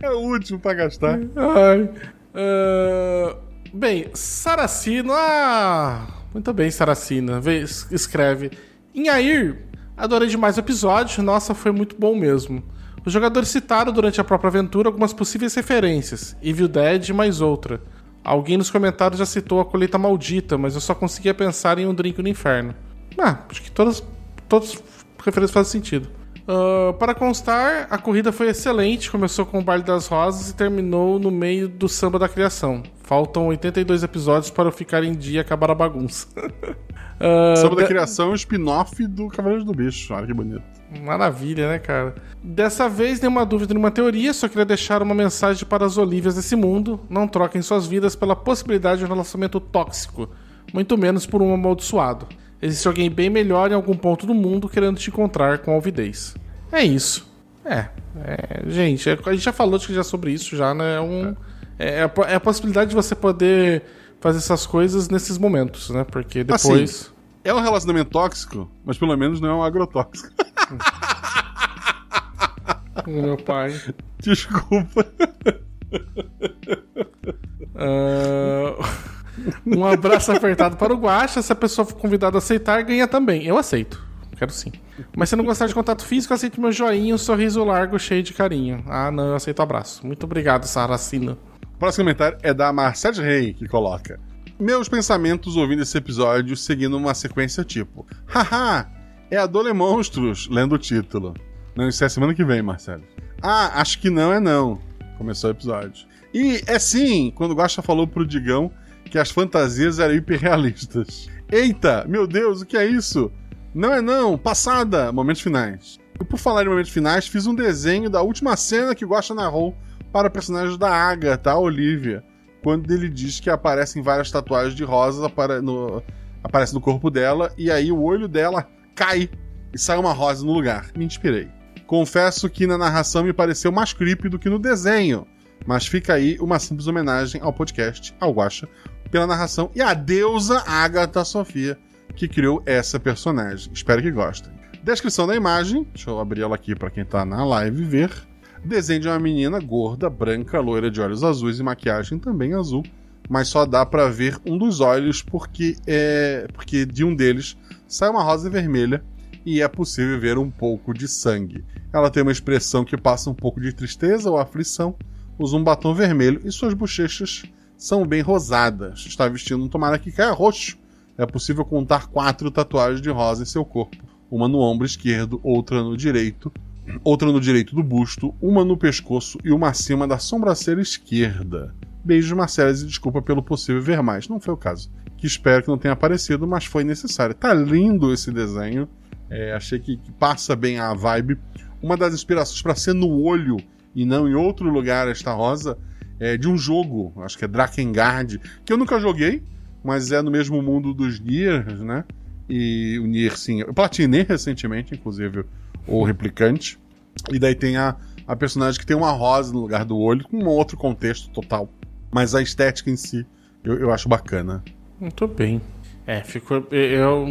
É o último pra gastar. Ai. Ah, bem, Saracino. Ah, muito bem, Saracina. Vê, es- escreve. Inhair, adorei demais o episódio. Nossa, foi muito bom mesmo. Os jogadores citaram durante a própria aventura algumas possíveis referências. Evil Dead mais outra. Alguém nos comentários já citou a colheita maldita, mas eu só conseguia pensar em um drink no inferno. Ah, acho que todas, todas as referências fazem sentido. Ah, para constar, a corrida foi excelente. Começou com o Baile das Rosas e terminou no meio do samba da criação. Faltam 82 episódios para eu ficar em dia e acabar a bagunça. *laughs* Ah, Samba da de- Criação é um spin-off do Cavaleiros do Bicho. Olha que bonito. Maravilha, né, cara? Dessa vez, nenhuma dúvida, nenhuma teoria, só queria deixar uma mensagem para as olívias desse mundo. Não troquem suas vidas pela possibilidade de um relacionamento tóxico, muito menos por um amaldiçoado. Existe alguém bem melhor em algum ponto do mundo querendo te encontrar com alvidez. É isso. É, é, gente, é- a gente já falou já sobre isso já, né? É, um, é, a po- é a possibilidade de você poder fazer essas coisas nesses momentos, né? Porque depois. É um relacionamento tóxico, mas pelo menos não é um agrotóxico. *laughs* Meu pai. Desculpa. Ah, um abraço apertado para o Guaxa. Se a pessoa for convidada a aceitar, ganha também. Eu aceito. Quero sim. Mas se não gostar de contato físico, aceite meu joinha, um sorriso largo, cheio de carinho. Ah, não, eu aceito abraço. Muito obrigado, Saracina. O próximo comentário é da Marcete Rey, que coloca: Meus pensamentos ouvindo esse episódio seguindo uma sequência tipo: Haha, é a Dole Monstros, lendo o título. Não, isso é semana que vem, Marcelo. Ah, acho que não é não. Começou o episódio. E é sim, quando o Guaxa falou pro Digão que as fantasias eram hiperrealistas. Eita, meu Deus, o que é isso? Não é não, passada, momentos finais. E por falar em momentos finais, fiz um desenho da última cena que o Guaxa narrou para o personagem da Agatha, a Olivia, quando ele diz que aparecem várias tatuagens de rosas apare no, aparece no corpo dela e aí o olho dela cai e sai uma rosa no lugar. Me inspirei. Confesso que na narração me pareceu mais creepy do que no desenho, mas fica aí uma simples homenagem ao podcast, ao Guacha, pela narração e à deusa Agatha Sofia, que criou essa personagem. Espero que gostem. Descrição da imagem, deixa eu abrir ela aqui para quem tá na live ver. Desenho de uma menina gorda, branca, loira de olhos azuis e maquiagem também azul, mas só dá para ver um dos olhos porque é porque de um deles sai uma rosa vermelha e é possível ver um pouco de sangue. Ela tem uma expressão que passa um pouco de tristeza ou aflição, usa um batom vermelho e suas bochechas são bem rosadas. Está vestindo um tomara que caia roxo. É possível contar quatro tatuagens de rosa em seu corpo: uma no ombro esquerdo, outra no direito, outra no direito do busto, uma no pescoço e uma acima da sobrancelha esquerda. Beijos, Marcelo, e desculpa pelo possível ver mais. Não foi o caso. Que espero que não tenha aparecido, mas foi necessário. Tá lindo esse desenho. É, achei que, que passa bem a vibe. Uma das inspirações para ser no olho e não em outro lugar esta rosa é de um jogo, acho que é Drakengard, que eu nunca joguei, mas é no mesmo mundo dos Nier, né? E o Nier, sim, eu platinei recentemente, inclusive, o replicante. E daí tem a, a personagem que tem uma rosa no lugar do olho, com um outro contexto total. Mas a estética em si, eu, eu acho bacana. Muito bem. É, ficou. Eu.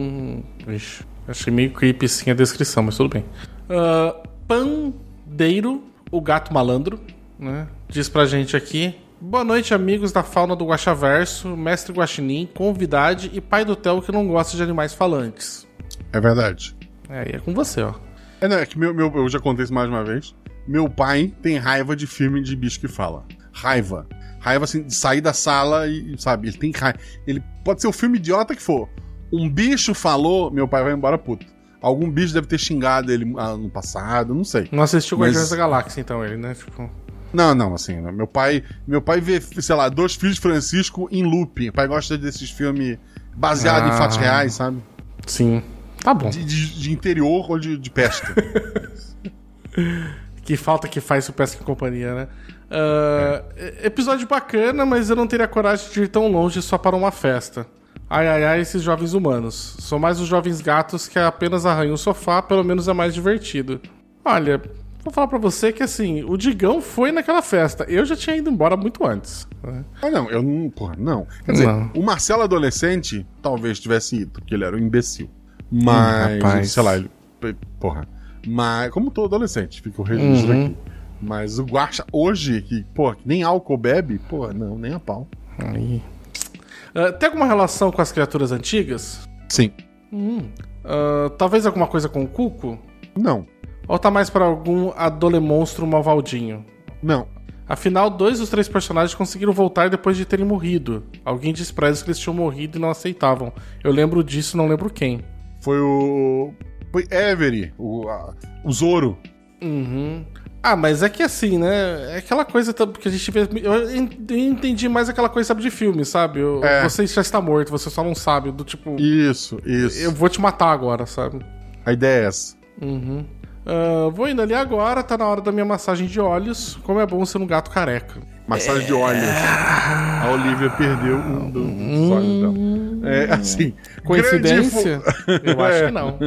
Ixi, achei meio creepy sim a descrição, mas tudo bem. Uh, Pandeiro, o gato malandro, né? Diz pra gente aqui. Boa noite, amigos da fauna do Guaxaverso, mestre Guaxinim, convidade e pai do Theo que não gosta de animais falantes. É verdade. É, e é com você, ó. É, não, é que meu, meu, eu já contei isso mais uma vez. Meu pai tem raiva de filme de bicho que fala. Raiva. Raiva, assim, de sair da sala e, sabe, ele tem raiva. Ele pode ser o filme idiota que for. Um bicho falou, meu pai vai embora puto. Algum bicho deve ter xingado ele ah, no passado, não sei. Não assistiu Mas- Guardiões da Galáxia, então, ele, né? Tipo. Não, não, assim, meu pai, meu pai vê, sei lá, dois filhos de Francisco em looping. O pai gosta desses filmes baseados em Ah. fatos reais, sabe? Sim. Tá bom. De, de- de interior ou de, de pesca. *laughs* Que falta que faz o Pesca e Companhia, né? Ah, e- Episódio bacana, mas eu não teria coragem de ir tão longe só para uma festa. Ai, ai, ai, esses jovens humanos. São mais os jovens gatos que apenas arranham o sofá, pelo menos é mais divertido. Olha, vou falar pra você que assim, o Digão foi naquela festa. Eu já tinha ido embora muito antes. né? ah, não, eu não. Porra, não. Quer dizer, Não. o Marcelo adolescente talvez tivesse ido, porque ele era um imbecil. Mas, rapaz. sei lá, ele. Porra. Mas, como todo adolescente, fica o registro Uhum. aqui. Mas o Guaxa, hoje, que, porra, que nem álcool bebe, porra, não, nem a pau. Aí. Ah, tem alguma relação com as criaturas antigas? Sim. Ah, talvez alguma coisa com o Cuco? Não. Ou tá mais pra algum adolemonstro malvaldinho? Não. Afinal, dois dos três personagens conseguiram voltar depois de terem morrido. Alguém disse pra eles que eles tinham morrido e não aceitavam. Eu lembro disso, não lembro quem. Foi o. Foi Avery, o, a- o Zoro. Uhum. Ah, mas é que assim, né? É aquela coisa que a gente vê. Eu entendi mais aquela coisa, sabe, de filme, sabe? Eu- É. Você já está morto, você só não sabe. Do tipo, Isso, isso. eu vou te matar agora, sabe? A ideia é essa. Uhum. Ah, vou indo ali agora, tá na hora da minha massagem de olhos. Como é bom ser um gato careca. Massagem de olhos. A Olivia perdeu um do- dos olhos dela. É assim. Coincidência? grande *laughs* Eu acho É. que não.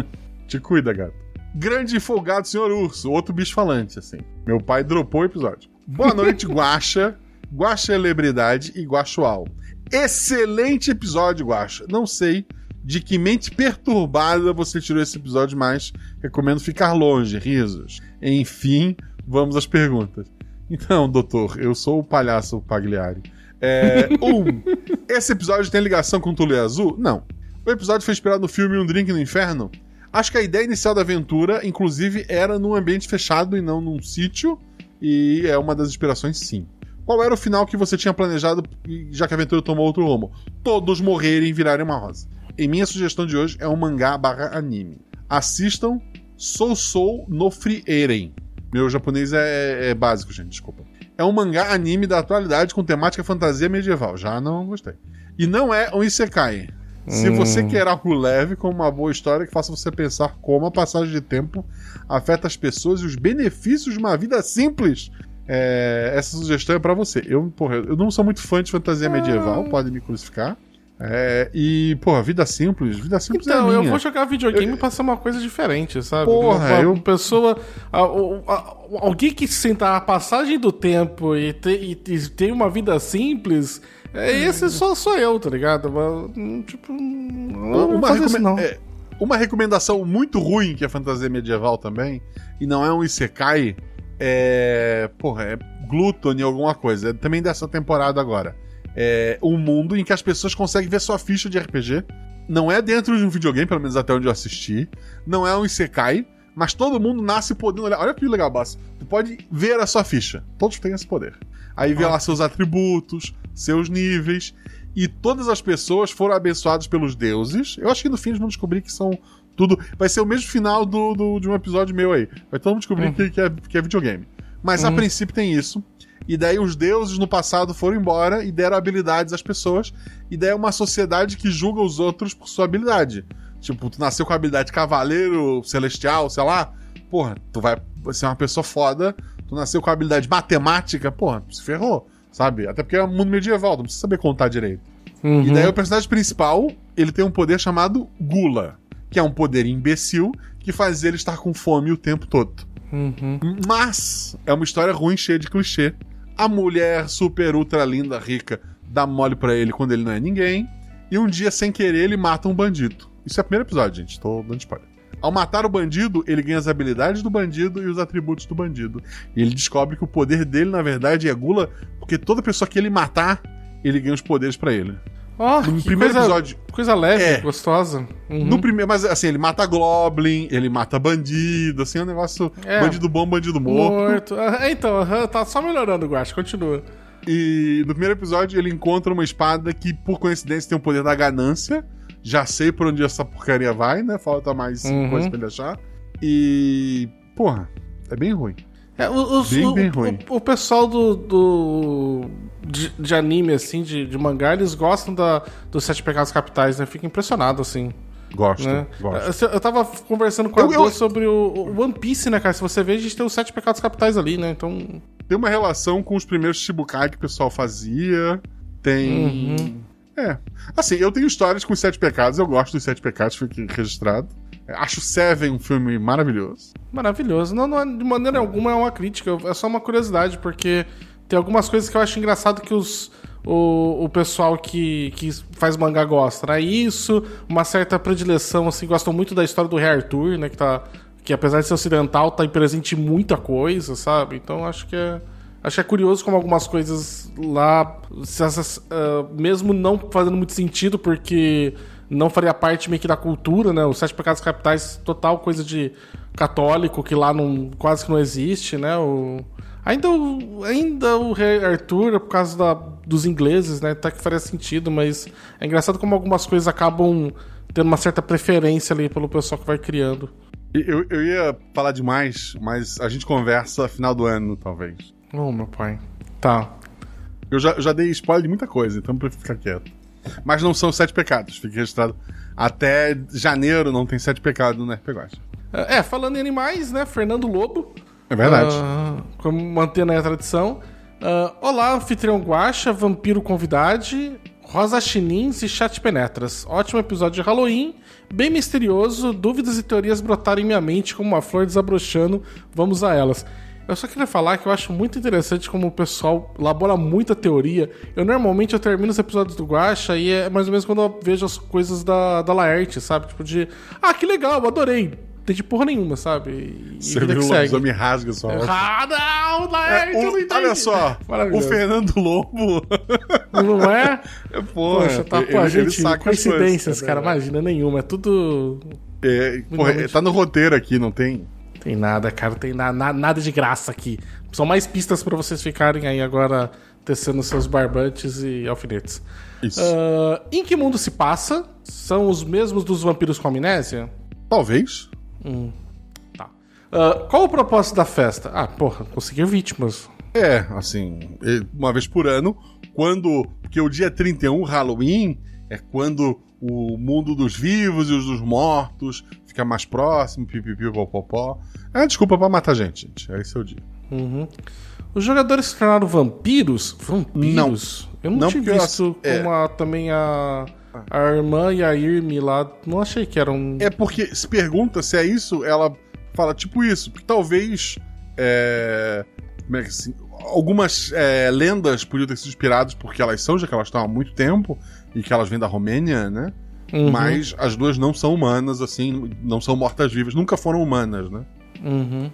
Te cuida, gato. Grande e folgado senhor urso, outro bicho falante, assim. Meu pai dropou o episódio. Boa noite, *laughs* Guaxa, Guaxa Celebridade e Guaxual. Excelente episódio, Guaxa. Não sei de que mente perturbada você tirou esse episódio, mas recomendo ficar longe, risos. Enfim, vamos às perguntas. Então, doutor, eu sou o palhaço Pagliari. É, *laughs* um, esse episódio tem ligação com o Tule Azul? Não. O episódio foi inspirado no filme Um Drink no Inferno? Acho que a ideia inicial da aventura, inclusive, era num ambiente fechado e não num sítio, e é uma das inspirações, sim. Qual era o final que você tinha planejado, já que a aventura tomou outro rumo? Todos morrerem e virarem uma rosa. E minha sugestão de hoje é um mangá barra anime. Assistam Sou Sou no Frieren. Meu japonês é, é básico, gente, desculpa. É um mangá anime da atualidade com temática fantasia medieval. Já não gostei. E não é um Isekai. Se você quer algo leve, com uma boa história que faça você pensar como a passagem de tempo afeta as pessoas e os benefícios de uma vida simples, é, essa sugestão é pra você. Eu, porra, eu não sou muito fã de fantasia medieval, pode me crucificar. É, e, porra, vida simples, vida simples é a Então, eu vou jogar videogame pra ser uma coisa diferente, sabe? Porra, uma, eu- pessoa. a- o- a- alguém que senta a passagem do tempo e, te- e- e tem uma vida simples. É, esse só sou eu, tá ligado? Mas, hum, tipo. Não vou uma, fazer isso, recome- não. é, uma recomendação muito ruim que é fantasia medieval também, e não é um Isekai, é. Porra, é Gluttony alguma coisa. É também dessa temporada agora. É um mundo em que as pessoas conseguem ver sua ficha de RPG. Não é dentro de um videogame, pelo menos até onde eu assisti. Não é um Isekai, mas todo mundo nasce podendo olhar. Olha que legal, boss. Tu pode ver a sua ficha. Todos têm esse poder. Aí vê lá seus atributos, seus níveis. E todas as pessoas foram abençoadas pelos deuses. Eu acho que no fim eles vão descobrir que são tudo. Vai ser o mesmo final do, do- de um episódio meu aí. Vai todo mundo descobrir que, que é, que é videogame. Mas a princípio tem isso. E daí os deuses no passado foram embora e deram habilidades às pessoas. E daí é uma sociedade que julga os outros por sua habilidade. Tipo, tu nasceu com a habilidade de cavaleiro, celestial, sei lá. Porra, tu vai ser uma pessoa foda. Tu nasceu com a habilidade matemática, porra, se ferrou, sabe? Até porque é um mundo medieval, não precisa saber contar direito. Uhum. E daí o personagem principal, ele tem um poder chamado Gula, que é um poder imbecil que faz ele estar com fome o tempo todo. Uhum. Mas é uma história ruim, cheia de clichê. A mulher super ultra linda, rica, dá mole pra ele quando ele não é ninguém. E um dia, sem querer, ele mata um bandido. Isso é o primeiro episódio, gente. Tô dando spoiler. Ao matar o bandido, ele ganha as habilidades do bandido e os atributos do bandido. E ele descobre que o poder dele, na verdade, é gula, porque toda pessoa que ele matar, ele ganha os poderes pra ele. Ó, No que primeiro coisa, episódio. Coisa leve, É. gostosa. Uhum. No primeiro, mas assim, ele mata Goblin, ele mata bandido, assim, é um negócio. É. Bandido bom, bandido morto. Morto. Ah, então, tá só melhorando o Guache, continua. E no primeiro episódio ele encontra uma espada que, por coincidência, tem o poder da ganância. Já sei por onde essa porcaria vai, né? Falta mais cinco Uhum. coisas pra ele achar. E. Porra, é bem ruim. É, o- os- Bem, o, bem o- ruim. O, pessoal do. do de, de anime, assim, de, de mangá, eles gostam da, dos Sete Pecados Capitais, né? Fico impressionado, assim. Gosto, Né? gosto. Eu, eu tava conversando com a Eu- eu- sobre o, o One Piece, né, cara? Se você vê, a gente tem os Sete Pecados Capitais ali, né? Então. Tem uma relação com os primeiros Shibukai que o pessoal fazia. Tem. Uhum. É. Assim, eu tenho histórias com os Sete Pecados, eu gosto dos Sete Pecados, fica registrado. Acho Seven um filme maravilhoso. Maravilhoso. Não, não é- de maneira alguma é uma crítica, é só uma curiosidade, porque tem algumas coisas que eu acho engraçado que os, o, o pessoal que, que faz mangá gosta, né? Isso, uma certa predileção, assim, gostam muito da história do Rei Arthur, né? Que, tá, que apesar de ser ocidental, tá presente muita coisa, sabe? Então acho que é. Acho que é curioso como algumas coisas lá, se essas, ah, mesmo não fazendo muito sentido, porque não faria parte meio que da cultura, né? Os Sete Pecados Capitais, total coisa de católico, que lá não, quase que não existe, né? O, ainda, o, ainda o rei Arthur, por causa da, dos ingleses, né? Até que faria sentido, mas é engraçado como algumas coisas acabam tendo uma certa preferência ali pelo pessoal que vai criando. Eu, eu ia falar demais, mas a gente conversa final do ano, talvez. Oh, meu pai. Tá. Eu já, eu já dei spoiler de muita coisa, então prefiro ficar quieto. Mas não são sete pecados, fica registrado. Até janeiro não tem sete pecados no RPG. É, falando em animais, né? Fernando Lobo. É verdade. Ah, como mantendo aí a tradição. Ah, olá, anfitrião Guacha, vampiro convidade, Rosa Chinins e Chat Penetras. Ótimo episódio de Halloween, bem misterioso, dúvidas e teorias brotaram em minha mente como uma flor desabrochando. Vamos a elas. Eu só queria falar que eu acho muito interessante como o pessoal elabora muita teoria. Eu normalmente eu termino os episódios do Guacha e é mais ou menos quando eu vejo as coisas da, da Laerte, sabe? Tipo de, ah, que legal, adorei. Tem de porra nenhuma, sabe? E, Você viu o lobisomem rasga sua roupa. Ah, não, Laerte, É, eu o- não olha só, o. Fernando Lobo. Não é? *laughs* Pô, Poxa, tá, pô, ele gente, coincidências, coisas, cara, né? imagina nenhuma. É tudo. É, porra, tá no roteiro aqui, não tem? Tem nada, cara, tem na, na- nada de graça aqui. São mais pistas pra vocês ficarem aí agora tecendo seus barbantes e alfinetes. Isso. Ah, em que mundo se passa? São os mesmos dos vampiros com amnésia? Talvez. Tá. Ah, qual o propósito da festa? Ah, porra, conseguir vítimas. É, assim, uma vez por ano, quando. Porque o dia 31, Halloween, é quando o mundo dos vivos e os dos mortos fica mais próximo, pipipi, popopó. É desculpa pra matar gente, gente. Esse é o dia. Uhum. Os jogadores se tornaram vampiros? Vampiros? Eu não, Não, tinha eu visto acho- é. também a, A irmã e a Irmi lá, não achei que eram. É porque se pergunta se é isso, ela fala tipo isso. Porque talvez. É, como é que assim, algumas é, lendas podiam ter sido inspiradas porque elas são, já que elas estão há muito tempo e que elas vêm da Romênia, né? Uhum. Mas as duas não são humanas, assim, não são mortas-vivas, nunca foram humanas, né? Uhum.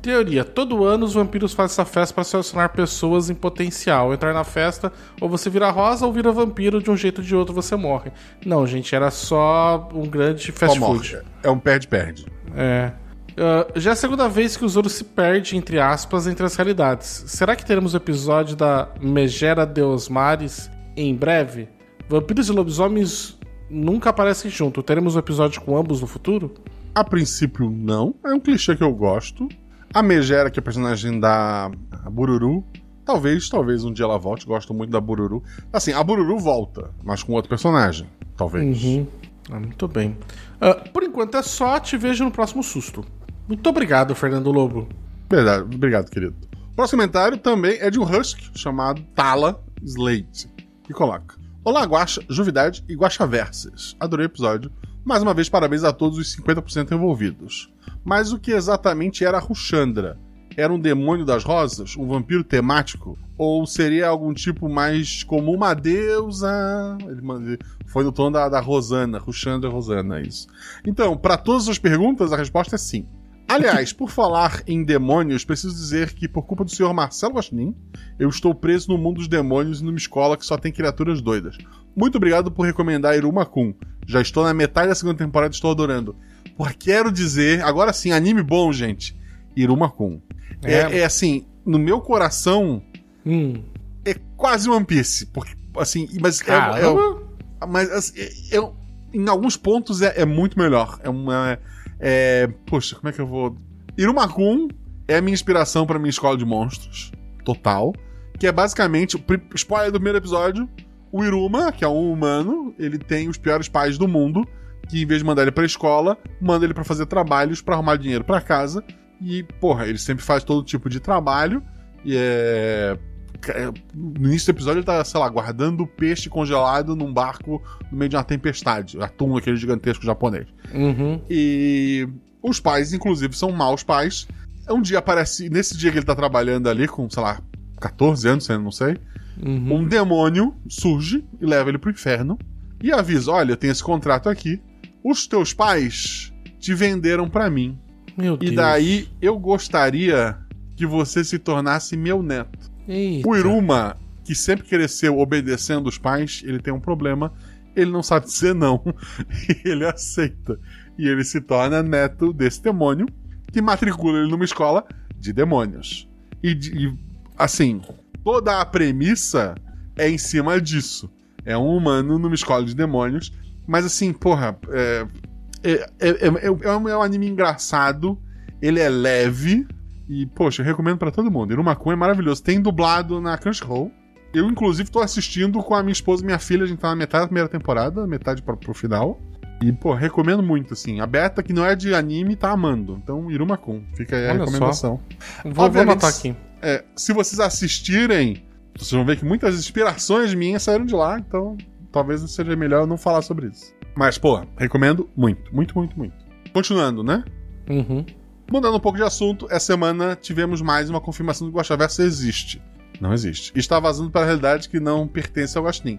Teoria: todo ano os vampiros fazem essa festa para selecionar pessoas em potencial. Entrar na festa, ou você vira rosa ou vira vampiro, de um jeito ou de outro você morre. Não, gente, era só um grande fast Só food. morre. É um perde-perde. É. Ah, já é a segunda vez que o Zoro se perde, entre aspas, entre as realidades. Será que teremos o episódio da Megera Deus Mares em breve? Vampiros e lobisomens nunca aparecem junto. Teremos um episódio com ambos no futuro? A princípio, não. É um clichê que eu gosto. A Megera, que é a personagem da Bururu, talvez, talvez um dia ela volte. Gosto muito da Bururu. Assim, a Bururu volta, mas com outro personagem. Talvez. Uhum. Ah, muito bem. Ah, por enquanto é só. Te vejo no próximo susto. Muito obrigado, Fernando Lobo. Verdade. Obrigado, querido. O próximo comentário também é de um Husky chamado Tala Slate. E coloca: Olá, Guaxa, Juvidade e Guaxaversas. Adorei o episódio. Mais uma vez, parabéns a todos os 50% envolvidos. Mas o que exatamente era a Ruxandra? Era um demônio das rosas? Um vampiro temático? Ou seria algum tipo mais como uma deusa? Ele foi no tom da, da Rosana, Ruxandra Rosana, isso. Então, para todas as perguntas, a resposta é sim. Aliás, por falar em demônios, preciso dizer que, por culpa do senhor Marcelo Guaxinim, eu estou preso no mundo dos demônios e numa escola que só tem criaturas doidas. Muito obrigado por recomendar Iruma Kun. Já estou na metade da segunda temporada e estou adorando. Por quero dizer, agora sim, anime bom, gente. Iruma Kun. É, É. é assim, no meu coração, Hum. é quase One Piece. Porque, assim, mas é, é, mas assim, é- é- em alguns pontos é, é muito melhor. É uma. É, poxa, como é que eu vou. Irumakun é a minha inspiração pra minha escola de monstros. Total. Que é basicamente. Spoiler do primeiro episódio. O Iruma, que é um humano, ele tem os piores pais do mundo. Que em vez de mandar ele pra escola, manda ele pra fazer trabalhos pra arrumar dinheiro pra casa. E, porra, ele sempre faz todo tipo de trabalho. E é. É, No início do episódio ele tá, sei lá, guardando peixe congelado num barco no meio de uma tempestade. Atum, aquele gigantesco japonês. Uhum. E os pais, inclusive, são maus pais. Um dia aparece, nesse dia que ele tá trabalhando ali, com, sei lá, 14 anos, não sei, Uhum. um demônio surge e leva ele pro inferno e avisa: olha, eu tenho esse contrato aqui. Os teus pais te venderam pra mim. Meu E Deus. daí eu gostaria que você se tornasse meu neto. Eita. O Iruma, que sempre cresceu obedecendo os pais, ele tem um problema. Ele não sabe dizer não. *laughs* E ele aceita. E ele se torna neto desse demônio, que matricula ele numa escola de demônios. E, de- e, assim, toda a premissa é em cima disso. É um humano numa escola de demônios. Mas assim, porra, é, é, é, é- é um, é um anime engraçado. Ele é leve. E, poxa, eu recomendo pra todo mundo. Irumakun é maravilhoso. Tem dublado na Crunchyroll. Eu, inclusive, tô assistindo com a minha esposa e minha filha. A gente tá na metade da primeira temporada, metade pra, pro final. E, pô, recomendo muito, assim. A Beta, que não é de anime, tá amando. Então, Irumakun. Fica aí a Olha só. recomendação. Vou, vou Obviamente, anotar aqui. É, se vocês assistirem, vocês vão ver que muitas inspirações minhas saíram de lá. Então, talvez seja melhor eu não falar sobre isso. Mas, pô, recomendo muito, muito, muito, muito. Continuando, né? Uhum. Mudando um pouco de assunto, essa semana tivemos mais uma confirmação do Guaxaverso existe. Não existe. Está vazando para a realidade que não pertence ao Guaxinim.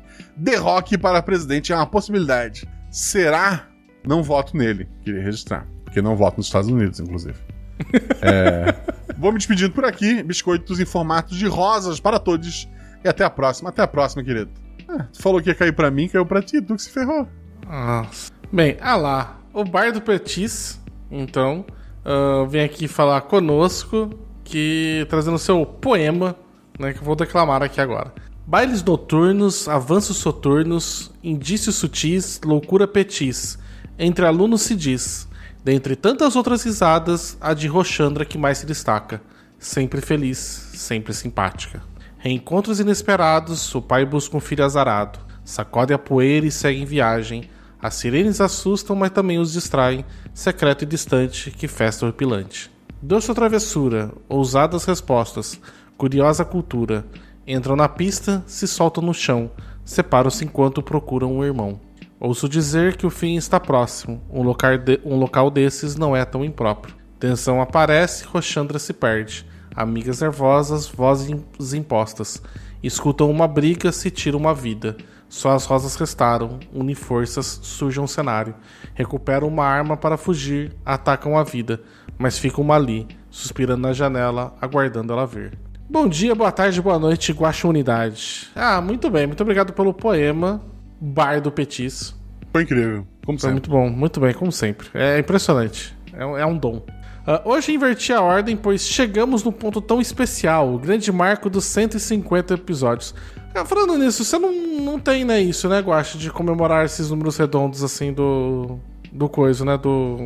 Rock para presidente é uma possibilidade. Será? Não voto nele. Queria registrar. Porque não voto nos Estados Unidos, inclusive. *laughs* É, Vou me despedindo por aqui. Biscoitos em formatos de rosas para todos. E até a próxima. Até a próxima, querido. Ah, tu falou que ia cair pra mim, caiu pra ti. Tu que se ferrou. Nossa. Bem, ah lá, o Bar do Petis, então, ah, vem aqui falar conosco, que trazendo seu poema, né, que eu vou declamar aqui agora. Bailes noturnos, avanços soturnos, indícios sutis, loucura petis. Entre alunos se diz, dentre tantas outras risadas, a de Roxandra que mais se destaca. Sempre feliz, sempre simpática. Reencontros inesperados, o pai busca um filho azarado. Sacode a poeira e segue em viagem. As sirenes assustam, mas também os distraem. Secreto e distante, que festa horripilante. Doce travessura, ousadas respostas, curiosa cultura. Entram na pista, se soltam no chão. separam-se enquanto procuram um irmão. Ouço dizer que o fim está próximo. Um local, de- um local desses não é tão impróprio. Tensão aparece, Roxandra se perde. Amigas nervosas, vozes impostas. Escutam uma briga, se tira uma vida. Só as rosas restaram, unem forças, surge um cenário. Recuperam uma arma para fugir, atacam a vida, mas ficam ali, suspirando na janela, aguardando ela vir. Bom dia, boa tarde, boa noite, Guaxa Unidade. Ah, muito bem, muito obrigado pelo poema Bar do Petis. Foi incrível. Como Foi sempre. muito bom, muito bem, como sempre. É impressionante. É um, é dom. Ah, hoje inverti a ordem, pois chegamos num ponto tão especial, o grande marco dos 150 episódios. Ah, falando nisso, você não, não tem, né, isso, né, Guache, de comemorar esses números redondos, assim, do. Do coisa, né? Do,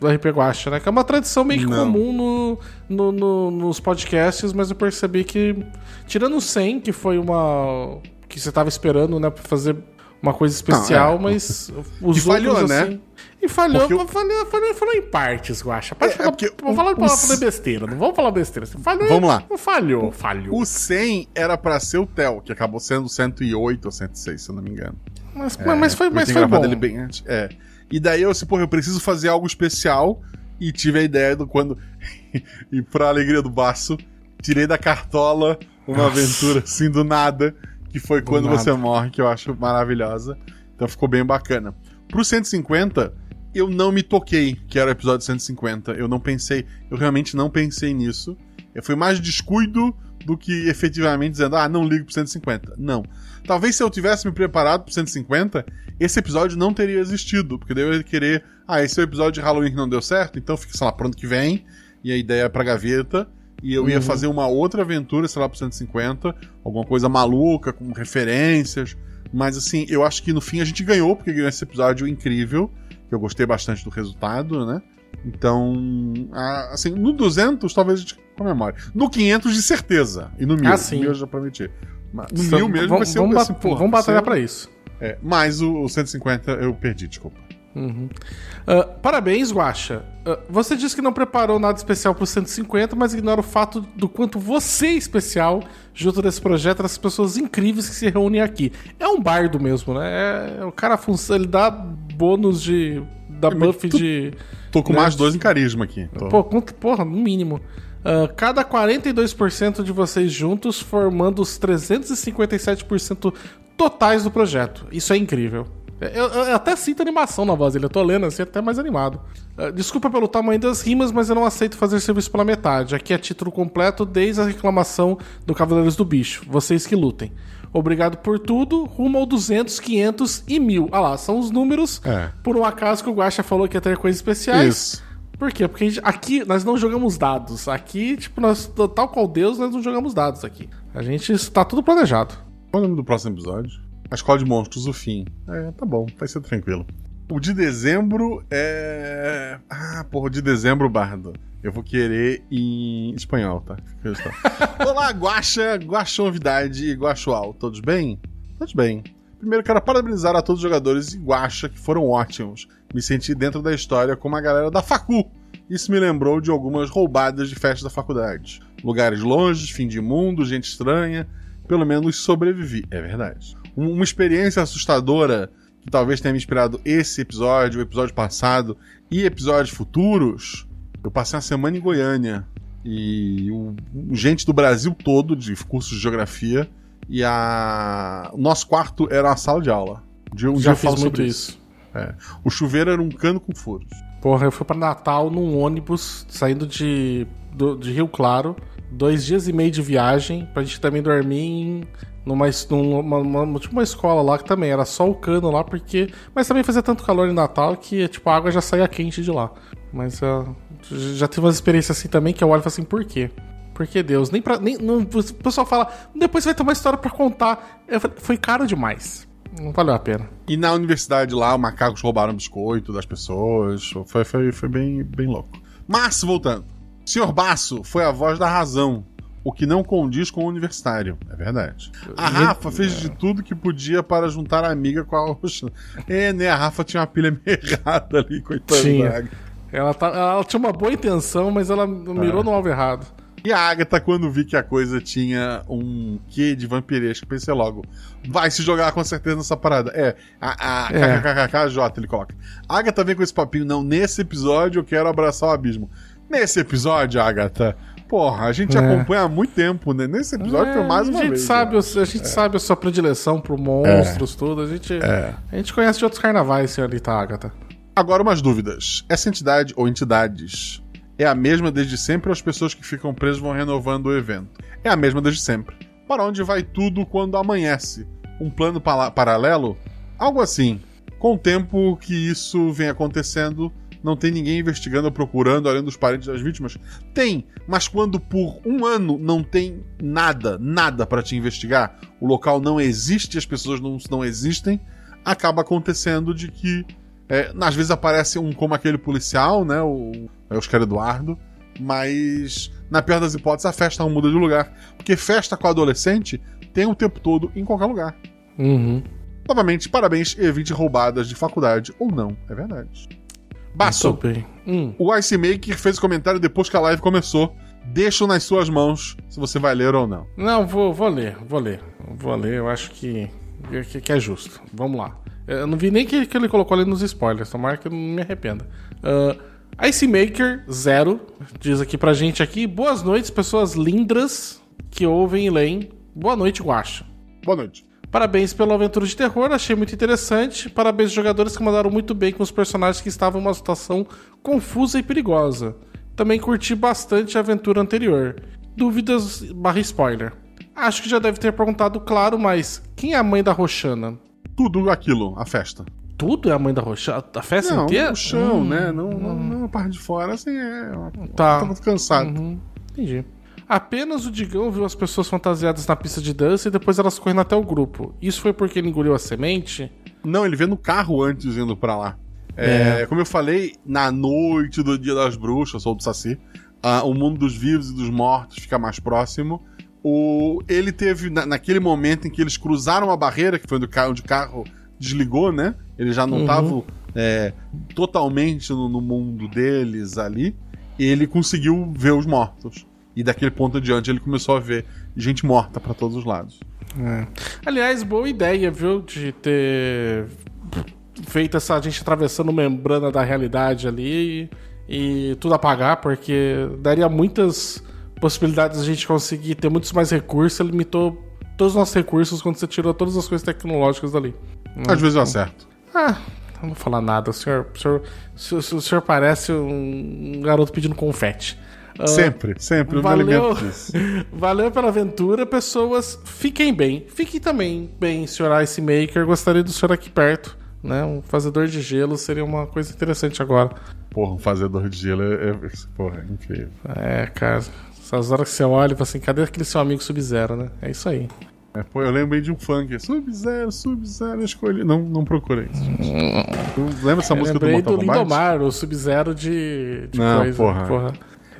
do RP Guacha, né? Que é uma tradição meio que Não. comum no, no- no- nos podcasts, mas eu percebi que, tirando o 100, que foi uma. que você tava esperando, né, pra fazer uma coisa especial, Não, é. mas os E falhou, outros, né? assim, e falhou, o- falhou, falhou, falou em partes, Guaxa. Pode É, falar, é porque vou falar o falar besteira, não vamos falar besteira. Você falhou, Vamos lá. Não falhou, falhou. O 100 era pra ser o Theo, que acabou sendo 108 ou 106, se eu não me engano. Mas, mas foi, É, Eu mas foi bom. ele bem antes. É. E daí eu disse, porra, eu preciso fazer algo especial. E tive a ideia do quando. *laughs* e pra alegria do baço, tirei da cartola uma aventura assim do nada, que foi quando nada. você morre, que eu acho maravilhosa. Então ficou bem bacana. Pro 150, eu não me toquei que era o episódio 150. Eu não pensei, eu realmente não pensei nisso. Fui mais descuido do que efetivamente dizendo, ah, não ligo pro 150. Não. Talvez se eu tivesse me preparado pro 150, esse episódio não teria existido, porque daí eu ia querer, ah, esse é o episódio de Halloween que não deu certo, então fica, sei lá, pro ano que vem, e a ideia é pra gaveta, e eu ia Uhum. fazer uma outra aventura, sei lá, pro 150, alguma coisa maluca, com referências, mas assim, eu acho que no fim a gente ganhou, porque ganhou esse episódio incrível, que eu gostei bastante do resultado, né? Então, assim, no 200 talvez a gente comemore. No 500 de certeza. E no 1000, Ah, sim. no 1000 eu já prometi. Mas No Só- 1000 mesmo vamos, vai ser vamos, um assim, vamos batalhar ser- pra isso. É, mas o, o 150 eu perdi, desculpa. Uhum. Ah, parabéns, Guaxa. Ah, você disse que não preparou nada especial pro 150, mas ignora o fato do quanto você é especial junto desse projeto, das pessoas incríveis que se reúnem aqui. É um bardo mesmo, né? É, o cara funciona, ele dá bônus de. da É, buff tu- de. Tô com Né? mais dois em carisma aqui. Tô- Pô, quanto, porra, no mínimo. Ah, cada 42% de vocês juntos formando os 357% totais do projeto. Isso é incrível. Eu, eu até sinto animação na voz dele, eu tô lendo assim, até mais animado. Ah, desculpa pelo tamanho das rimas, mas eu não aceito fazer serviço pela metade. Aqui é título completo desde a reclamação do Cavaleiros do Bicho. Vocês que lutem. Obrigado por tudo, rumo ao 200, 500 e 1000. Ah lá, são os números. É. Por um acaso que o Guaxa falou que ia ter coisas especiais. Isso. Por quê? Porque gente- aqui nós não jogamos dados. Aqui, tipo, nós, tal qual Deus, nós não jogamos dados aqui. A gente está tudo planejado. Qual é o nome do próximo episódio? A Escola de Monstros, o fim. É, tá bom, vai ser tranquilo. O de dezembro é. Ah, porra, o de dezembro, Bardo. Eu vou querer em espanhol, tá? *laughs* Olá, Guaxa, Guaxa Novidade e Guaxual. Todos bem? Todos bem. Primeiro, quero parabenizar a todos os jogadores de Guaxa que foram ótimos. Me senti dentro da história como a galera da Facu. Isso me lembrou de algumas roubadas de festa da faculdade. Lugares longes, fim de mundo, gente estranha. Pelo menos sobrevivi, é verdade. Um- Uma experiência assustadora que talvez tenha me inspirado esse episódio, o episódio passado e episódios futuros. Eu passei uma semana em Goiânia e o, gente do Brasil todo de cursos de geografia e a o nosso quarto era uma sala de aula. Um dia, um dia Já eu falo fiz muito sobre isso. É. O chuveiro era um cano com furos. Porra, eu fui pra Natal num ônibus saindo de, do- de Rio Claro. Dois dias e meio de viagem pra gente também dormir em numa, numa, uma, tipo uma escola lá que também era só o cano lá, porque. Mas também fazia tanto calor em Natal que tipo, a água já saía quente de lá. Mas ah, já tive umas experiências assim também que eu olho e falo assim, por quê? Por que Deus? Nem pra, nem, não, o pessoal fala, depois vai ter uma história pra contar. Falei, foi caro demais. Não valeu a pena. E na universidade lá, macacos roubaram biscoito das pessoas. Foi, foi, foi bem, bem louco. Mas, voltando. Senhor Baço foi a voz da razão. O que não condiz com o universitário. É verdade. A Rafa fez de tudo que podia para juntar a amiga com a Roxana. É, né? A Rafa tinha uma pilha meio *laughs* errada ali, coitada. Tinha. da Agatha. Ela, tá, ela tinha uma boa intenção, mas ela mirou no alvo errado. E a Agatha, quando vi que a coisa tinha um quê de vampiresco, pensei logo, vai se jogar com certeza nessa parada. É, a, a É. KKKKJ ele coloca. A Agatha vem com esse papinho, não, nesse episódio eu quero abraçar o abismo. Nesse episódio, Agatha, porra, a gente É. acompanha há muito tempo, né? Nesse episódio foi mais uma a gente vez. sabe, né? a gente sabe a sua predileção por monstros, tudo. A gente, a gente conhece de outros carnavais, senhorita Agatha. Agora umas dúvidas. Essa entidade ou entidades é a mesma desde sempre ou as pessoas que ficam presas vão renovando o evento? É a mesma desde sempre. Para onde vai tudo quando amanhece? Um plano paralelo? Algo assim. Com o tempo que isso vem acontecendo, não tem ninguém investigando ou procurando além dos parentes das vítimas? Tem, mas quando por um ano não tem nada, nada para te investigar, o local não existe, as pessoas não, não existem, acaba acontecendo de que é, às vezes aparece um como aquele policial, né? O, é o Oscar Eduardo. Mas, na pior das hipóteses, a festa não muda de lugar. Porque festa com adolescente tem o tempo todo em qualquer lugar. Uhum. Novamente, parabéns e evite roubadas de faculdade ou não. É verdade. Basso. Hum. o Ice Maker fez comentário depois que a live começou. Deixo nas suas mãos se você vai ler ou não. Não, vou, vou ler, vou ler. Vou ler, eu acho que, que, que é justo. Vamos lá. Eu não vi nem que, que ele colocou ali nos spoilers, tomara que eu não me arrependa. Uh, Ice Maker Zero diz aqui pra gente aqui: Boas noites, pessoas lindas que ouvem e leem. Boa noite, Guacha. Boa noite. Parabéns pela aventura de terror, achei muito interessante. Parabéns aos jogadores que mandaram muito bem com os personagens que estavam em uma situação confusa e perigosa. Também curti bastante a aventura anterior. Dúvidas barra spoiler. Acho que já deve ter perguntado claro, mas quem é a mãe da Roxana? Tudo aquilo, a festa. Tudo é a mãe da Roxana? A festa não, inteira? o chão, Hum, né? Não, não, não a parte de fora, assim, é. Tá. Tô muito cansado. Uhum, entendi. Apenas o Digão viu as pessoas fantasiadas na pista de dança e depois elas correndo até o grupo. Isso foi porque ele engoliu a semente? Não, ele vê no carro antes indo pra lá. É, Como eu falei, na noite do Dia das Bruxas, ou do Saci, ah, o mundo dos vivos e dos mortos fica mais próximo. O, ele teve, na- naquele momento em que eles cruzaram a barreira, que foi onde o carro, onde o carro desligou, né? Eles já não Uhum. estavam é, totalmente no, no mundo deles ali. Ele conseguiu ver os mortos. E daquele ponto adiante ele começou a ver gente morta pra todos os lados. É. Aliás, boa ideia, viu? De ter feito essa gente atravessando membrana da realidade ali e, e tudo apagar, porque daria muitas possibilidades de a gente conseguir ter muitos mais recursos. Ele limitou todos os nossos recursos quando você tirou todas as coisas tecnológicas dali. Às vezes eu acerto. Ah, não vou falar nada. O senhor, o senhor, o senhor, o senhor parece um garoto pedindo confete. Ah, Sempre, sempre. Eu me Valeu. alimento disso. *laughs* Valeu pela aventura, pessoas. Fiquem bem. Fiquem também bem, Sr. Ice Maker. Gostaria do senhor aqui perto. Né? Um fazedor de gelo seria uma coisa interessante agora. Porra, um fazedor de gelo é, é- porra, é incrível. É, cara. Essas horas que você olha e fala assim: cadê aquele seu amigo Sub-Zero, né? É isso aí. É, pô, eu lembrei de um funk. Sub-Zero, Sub-Zero, escolhi. Não, não procurei *laughs* isso. lembra essa Eu música do lembrei do Mortal Kombat? Lindomar, o Sub-Zero de, de Não, coisa. porra.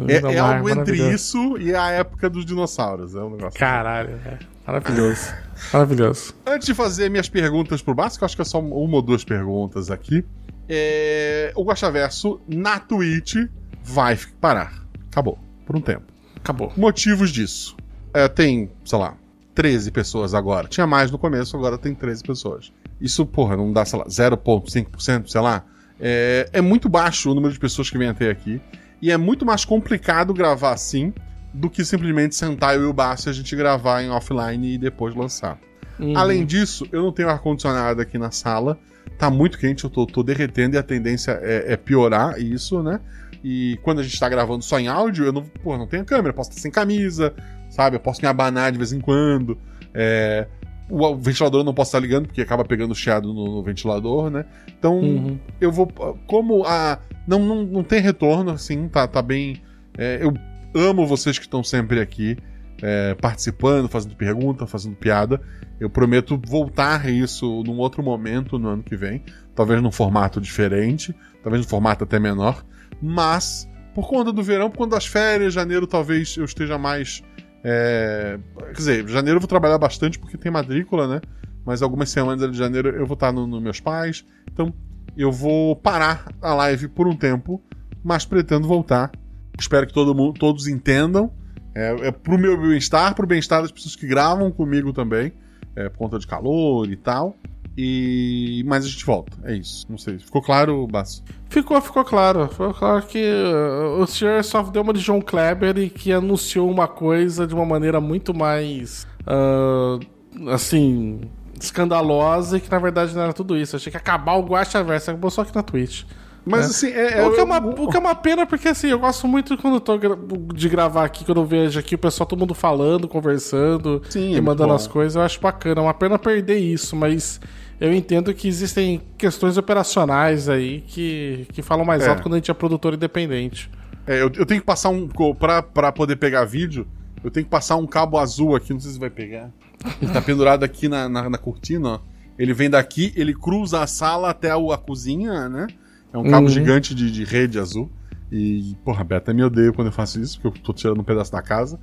É, é Lindomar, algo entre isso e a época dos dinossauros. É um negócio. Caralho, é. Maravilhoso. Maravilhoso. Antes de fazer minhas perguntas pro Básico, acho que é só uma ou duas perguntas aqui. É, o Guaxaverso na Twitch vai parar. Acabou. Por um tempo. Acabou. Motivos disso. É, tem, sei lá, 13 pessoas agora. Tinha mais no começo, agora tem 13 pessoas. Isso, porra, não dá, sei lá, 0,5%, sei lá. É, é muito baixo o número de pessoas que vem até aqui. E é muito mais complicado gravar assim do que simplesmente sentar eu e o Basso e a gente gravar em offline e depois lançar. Uhum. Além disso, eu não tenho ar-condicionado aqui na sala. Tá muito quente, eu tô, tô derretendo e a tendência é, é piorar isso, né? E quando a gente tá gravando só em áudio, eu não, pô, não tenho câmera, posso estar sem camisa, sabe? Eu posso me abanar de vez em quando. É, o, ventilador eu não posso estar ligando, porque acaba pegando chiado no, no ventilador, né? Então, Uhum. eu vou. Como a. Não, não, não tem retorno, assim, tá, tá bem. é, eu amo vocês que estão sempre aqui, é, participando, fazendo pergunta, fazendo piada. Eu prometo voltar isso num outro momento no ano que vem. Talvez num formato diferente, talvez num formato até menor. Mas, por conta do verão, por conta das férias, janeiro talvez eu esteja mais. É, Quer dizer, janeiro eu vou trabalhar bastante porque tem matrícula, né? Mas algumas semanas de janeiro eu vou estar nos no meus pais. Então eu vou parar a live por um tempo, mas pretendo voltar. Espero que todo mundo, todos entendam É, é pro meu bem-estar, pro bem-estar das pessoas que gravam comigo também, é, por conta de calor e tal. E. Mas a gente volta, é isso. Não sei. Ficou claro, Basso? Ficou, ficou claro. Ficou claro que uh, o senhor só deu uma de João Kleber e que anunciou uma coisa de uma maneira muito mais. uh, assim. escandalosa e que na verdade não era tudo isso. Achei que ia acabar o Guacha Verso. Acabou só aqui na Twitch. Mas É. assim, é. é o, que é uma, o- que é uma pena, porque assim, eu gosto muito quando eu tô de gravar aqui, quando eu vejo aqui o pessoal, todo mundo falando, conversando Sim, é e muito mandando bom. as coisas, eu acho bacana. É uma pena perder isso, mas eu entendo que existem questões operacionais aí que, que falam mais É. alto quando a gente é produtor independente. É, eu, eu tenho que passar um. Pra, pra poder pegar vídeo, eu tenho que passar um cabo azul aqui, não sei se vai pegar. Ele tá pendurado aqui na, na, na cortina, ó. Ele vem daqui, ele cruza a sala até a, a cozinha, né? É um cabo Uhum. gigante de, de rede azul. E, porra, Beto, até me odeio quando eu faço isso, porque eu tô tirando um pedaço da casa.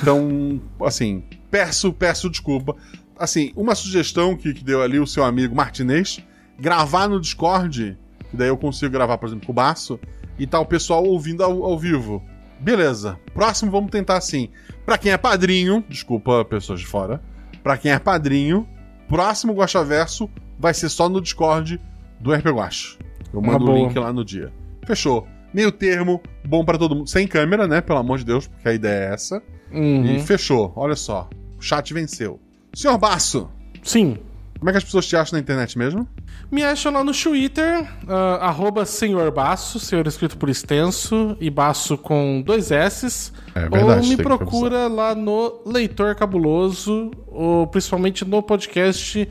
Então, *laughs* assim, peço, peço desculpa. Assim, uma sugestão que, que deu ali o seu amigo Martinez, gravar no Discord, que daí eu consigo gravar, por exemplo, com o Baço, e tá o pessoal ouvindo ao, ao vivo. Beleza. Próximo vamos tentar assim. Pra quem é padrinho, desculpa pessoas de fora, pra quem é padrinho, próximo Guaxaverso vai ser só no Discord do RP Guacha. Eu mando o link lá no dia. Fechou. Meio termo, bom pra todo mundo. Sem câmera, né? Pelo amor de Deus, porque a ideia é essa. Uhum. E fechou. Olha só. O chat venceu. Senhor Baço, Sim. como é que as pessoas te acham na internet mesmo? Me acham lá no Twitter, ah, arroba senhor senhor escrito por extenso, e Baço com dois S's. É ou verdade, me tem que procura lá no Leitor Cabuloso, ou principalmente no podcast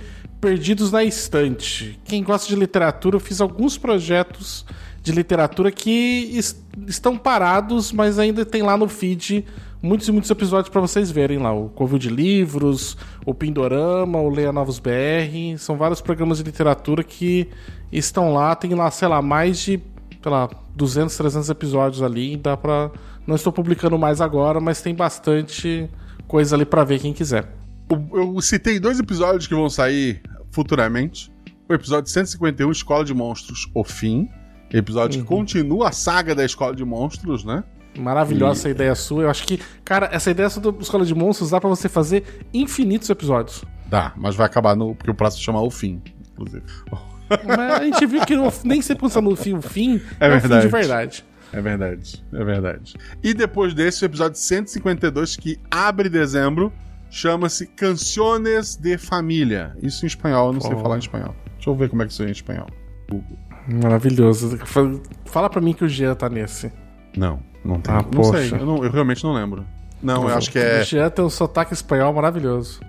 Perdidos na Estante. Quem gosta de literatura, eu fiz alguns projetos de literatura que es- estão parados, mas ainda tem lá no feed muitos e muitos episódios para vocês verem lá. O Covil de Livros, o Pindorama, o Leia Novos BR. São vários programas de literatura que estão lá. Tem lá, sei lá, mais de sei lá, 200, 300 episódios ali. Dá pra. Não estou publicando mais agora, mas tem bastante coisa ali pra ver quem quiser. Eu citei dois episódios que vão sair futuramente. O episódio 151, Escola de Monstros, O Fim. Episódio Uhum. que continua a saga da Escola de Monstros, né? Maravilhosa E- essa ideia sua. Eu acho que, cara, essa ideia do Escola de Monstros dá pra você fazer infinitos episódios. Dá, mas vai acabar no. Porque o próximo chama O Fim, inclusive. Mas a gente viu que no- nem sempre quando está no fim, o fim É é, o fim de verdade. É verdade, é verdade. E depois desse, o episódio 152, que abre dezembro, chama-se Canciones de Família. Isso em espanhol, eu não sei Oh. falar em espanhol. Deixa eu ver como é que isso é em espanhol. Maravilhoso. Fa- Fala pra mim que o Jean tá nesse. Não, não tem. Ah, não poxa. sei, eu, não- eu realmente não lembro. Não, eu acho que O é. Jean tem um sotaque espanhol maravilhoso.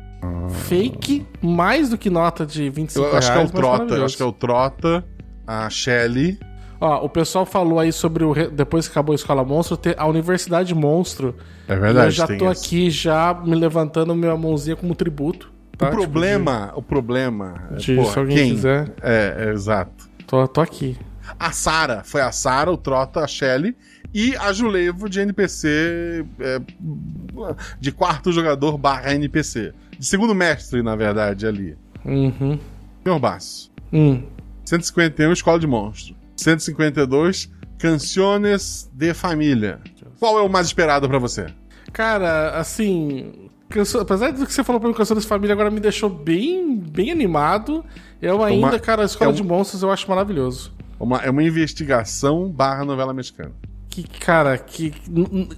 Fake, mais do que nota de 25 Eu acho que é o reais, Trota. Eu maravilhoso. acho que é o Trota, a Shelly. Ó, o pessoal falou aí sobre o. re- Depois que acabou a Escola Monstro, ter a Universidade Monstro. É verdade. eu já tô esse. aqui já me levantando minha mãozinha como tributo. tá? O problema, o problema. é, De- porra, se alguém quem? quiser. É, é, exato. Tipo, tô, tô aqui. A Sara, foi a Sara, o Trota, a Shelly e a Julevo de NPC é, de quarto jogador barra NPC. De segundo mestre, na verdade, ali. Uhum. Senhor Basso. Hum. 151, Escola de Monstro. 152, Canciones de Família. Qual é o mais esperado pra você? Cara, assim. canso- Apesar do que você falou pra mim, Canção de Família agora me deixou bem, bem animado. Eu ainda, Uma- cara, a Escola é um- de Monstros eu acho maravilhoso. Uma, é uma investigação barra novela mexicana. Que, cara, que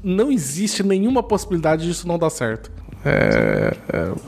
não existe nenhuma possibilidade disso não dar certo.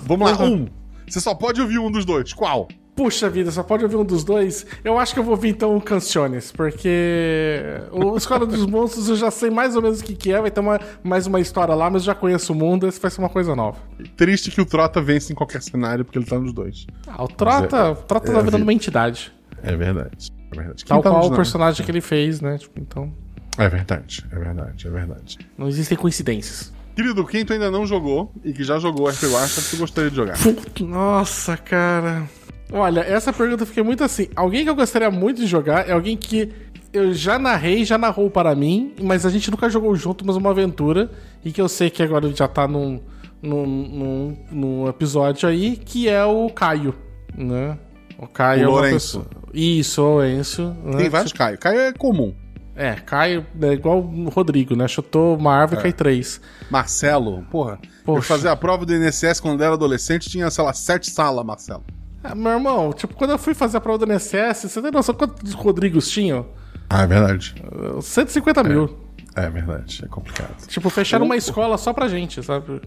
Vamos lá, Uhum. um. Você só pode ouvir um dos dois. Qual? Puxa vida, só pode ouvir um dos dois. Eu acho que eu vou ouvir então o Canciones, porque o Escola dos Monstros eu já sei mais ou menos o que, que é, vai ter uma, mais uma história lá, mas eu já conheço o mundo, esse vai ser uma coisa nova. Triste que o Trota vence em qualquer cenário, porque ele tá nos dois. Ah, o Trota, o Trota é tá virando vida. uma entidade. É verdade. É verdade. Tal tá qual o personagem que ele fez, né? Tipo, então, É verdade, é verdade, é verdade. não existem coincidências. Querido, quem tu ainda não jogou e que já jogou RP Guacha, tu gostaria de jogar? Puta, Nossa, cara. Olha, essa pergunta eu fiquei muito assim. Alguém que eu gostaria muito de jogar é alguém que eu já narrei, já narrou para mim, mas a gente nunca jogou junto, mas uma aventura. E que eu sei que agora ele já tá num, num, num, num episódio aí, que é o Caio, né? O Caio O é uma Lourenço. Isso, o Lourenço. né? Tem vários Caio. Caio é comum. É, cai é igual o Rodrigo, né? Chutou uma árvore e cai três. Marcelo, porra. Eu Poxa. fazia a prova do INSS quando era adolescente, tinha, sei lá, sete salas, Marcelo. Ah, meu irmão, tipo, quando eu fui fazer a prova do INSS, você tem noção quantos Rodrigos tinham? Ah, é verdade. Uh, 150 mil. É verdade, é complicado. Tipo, fecharam uma escola só pra gente, sabe?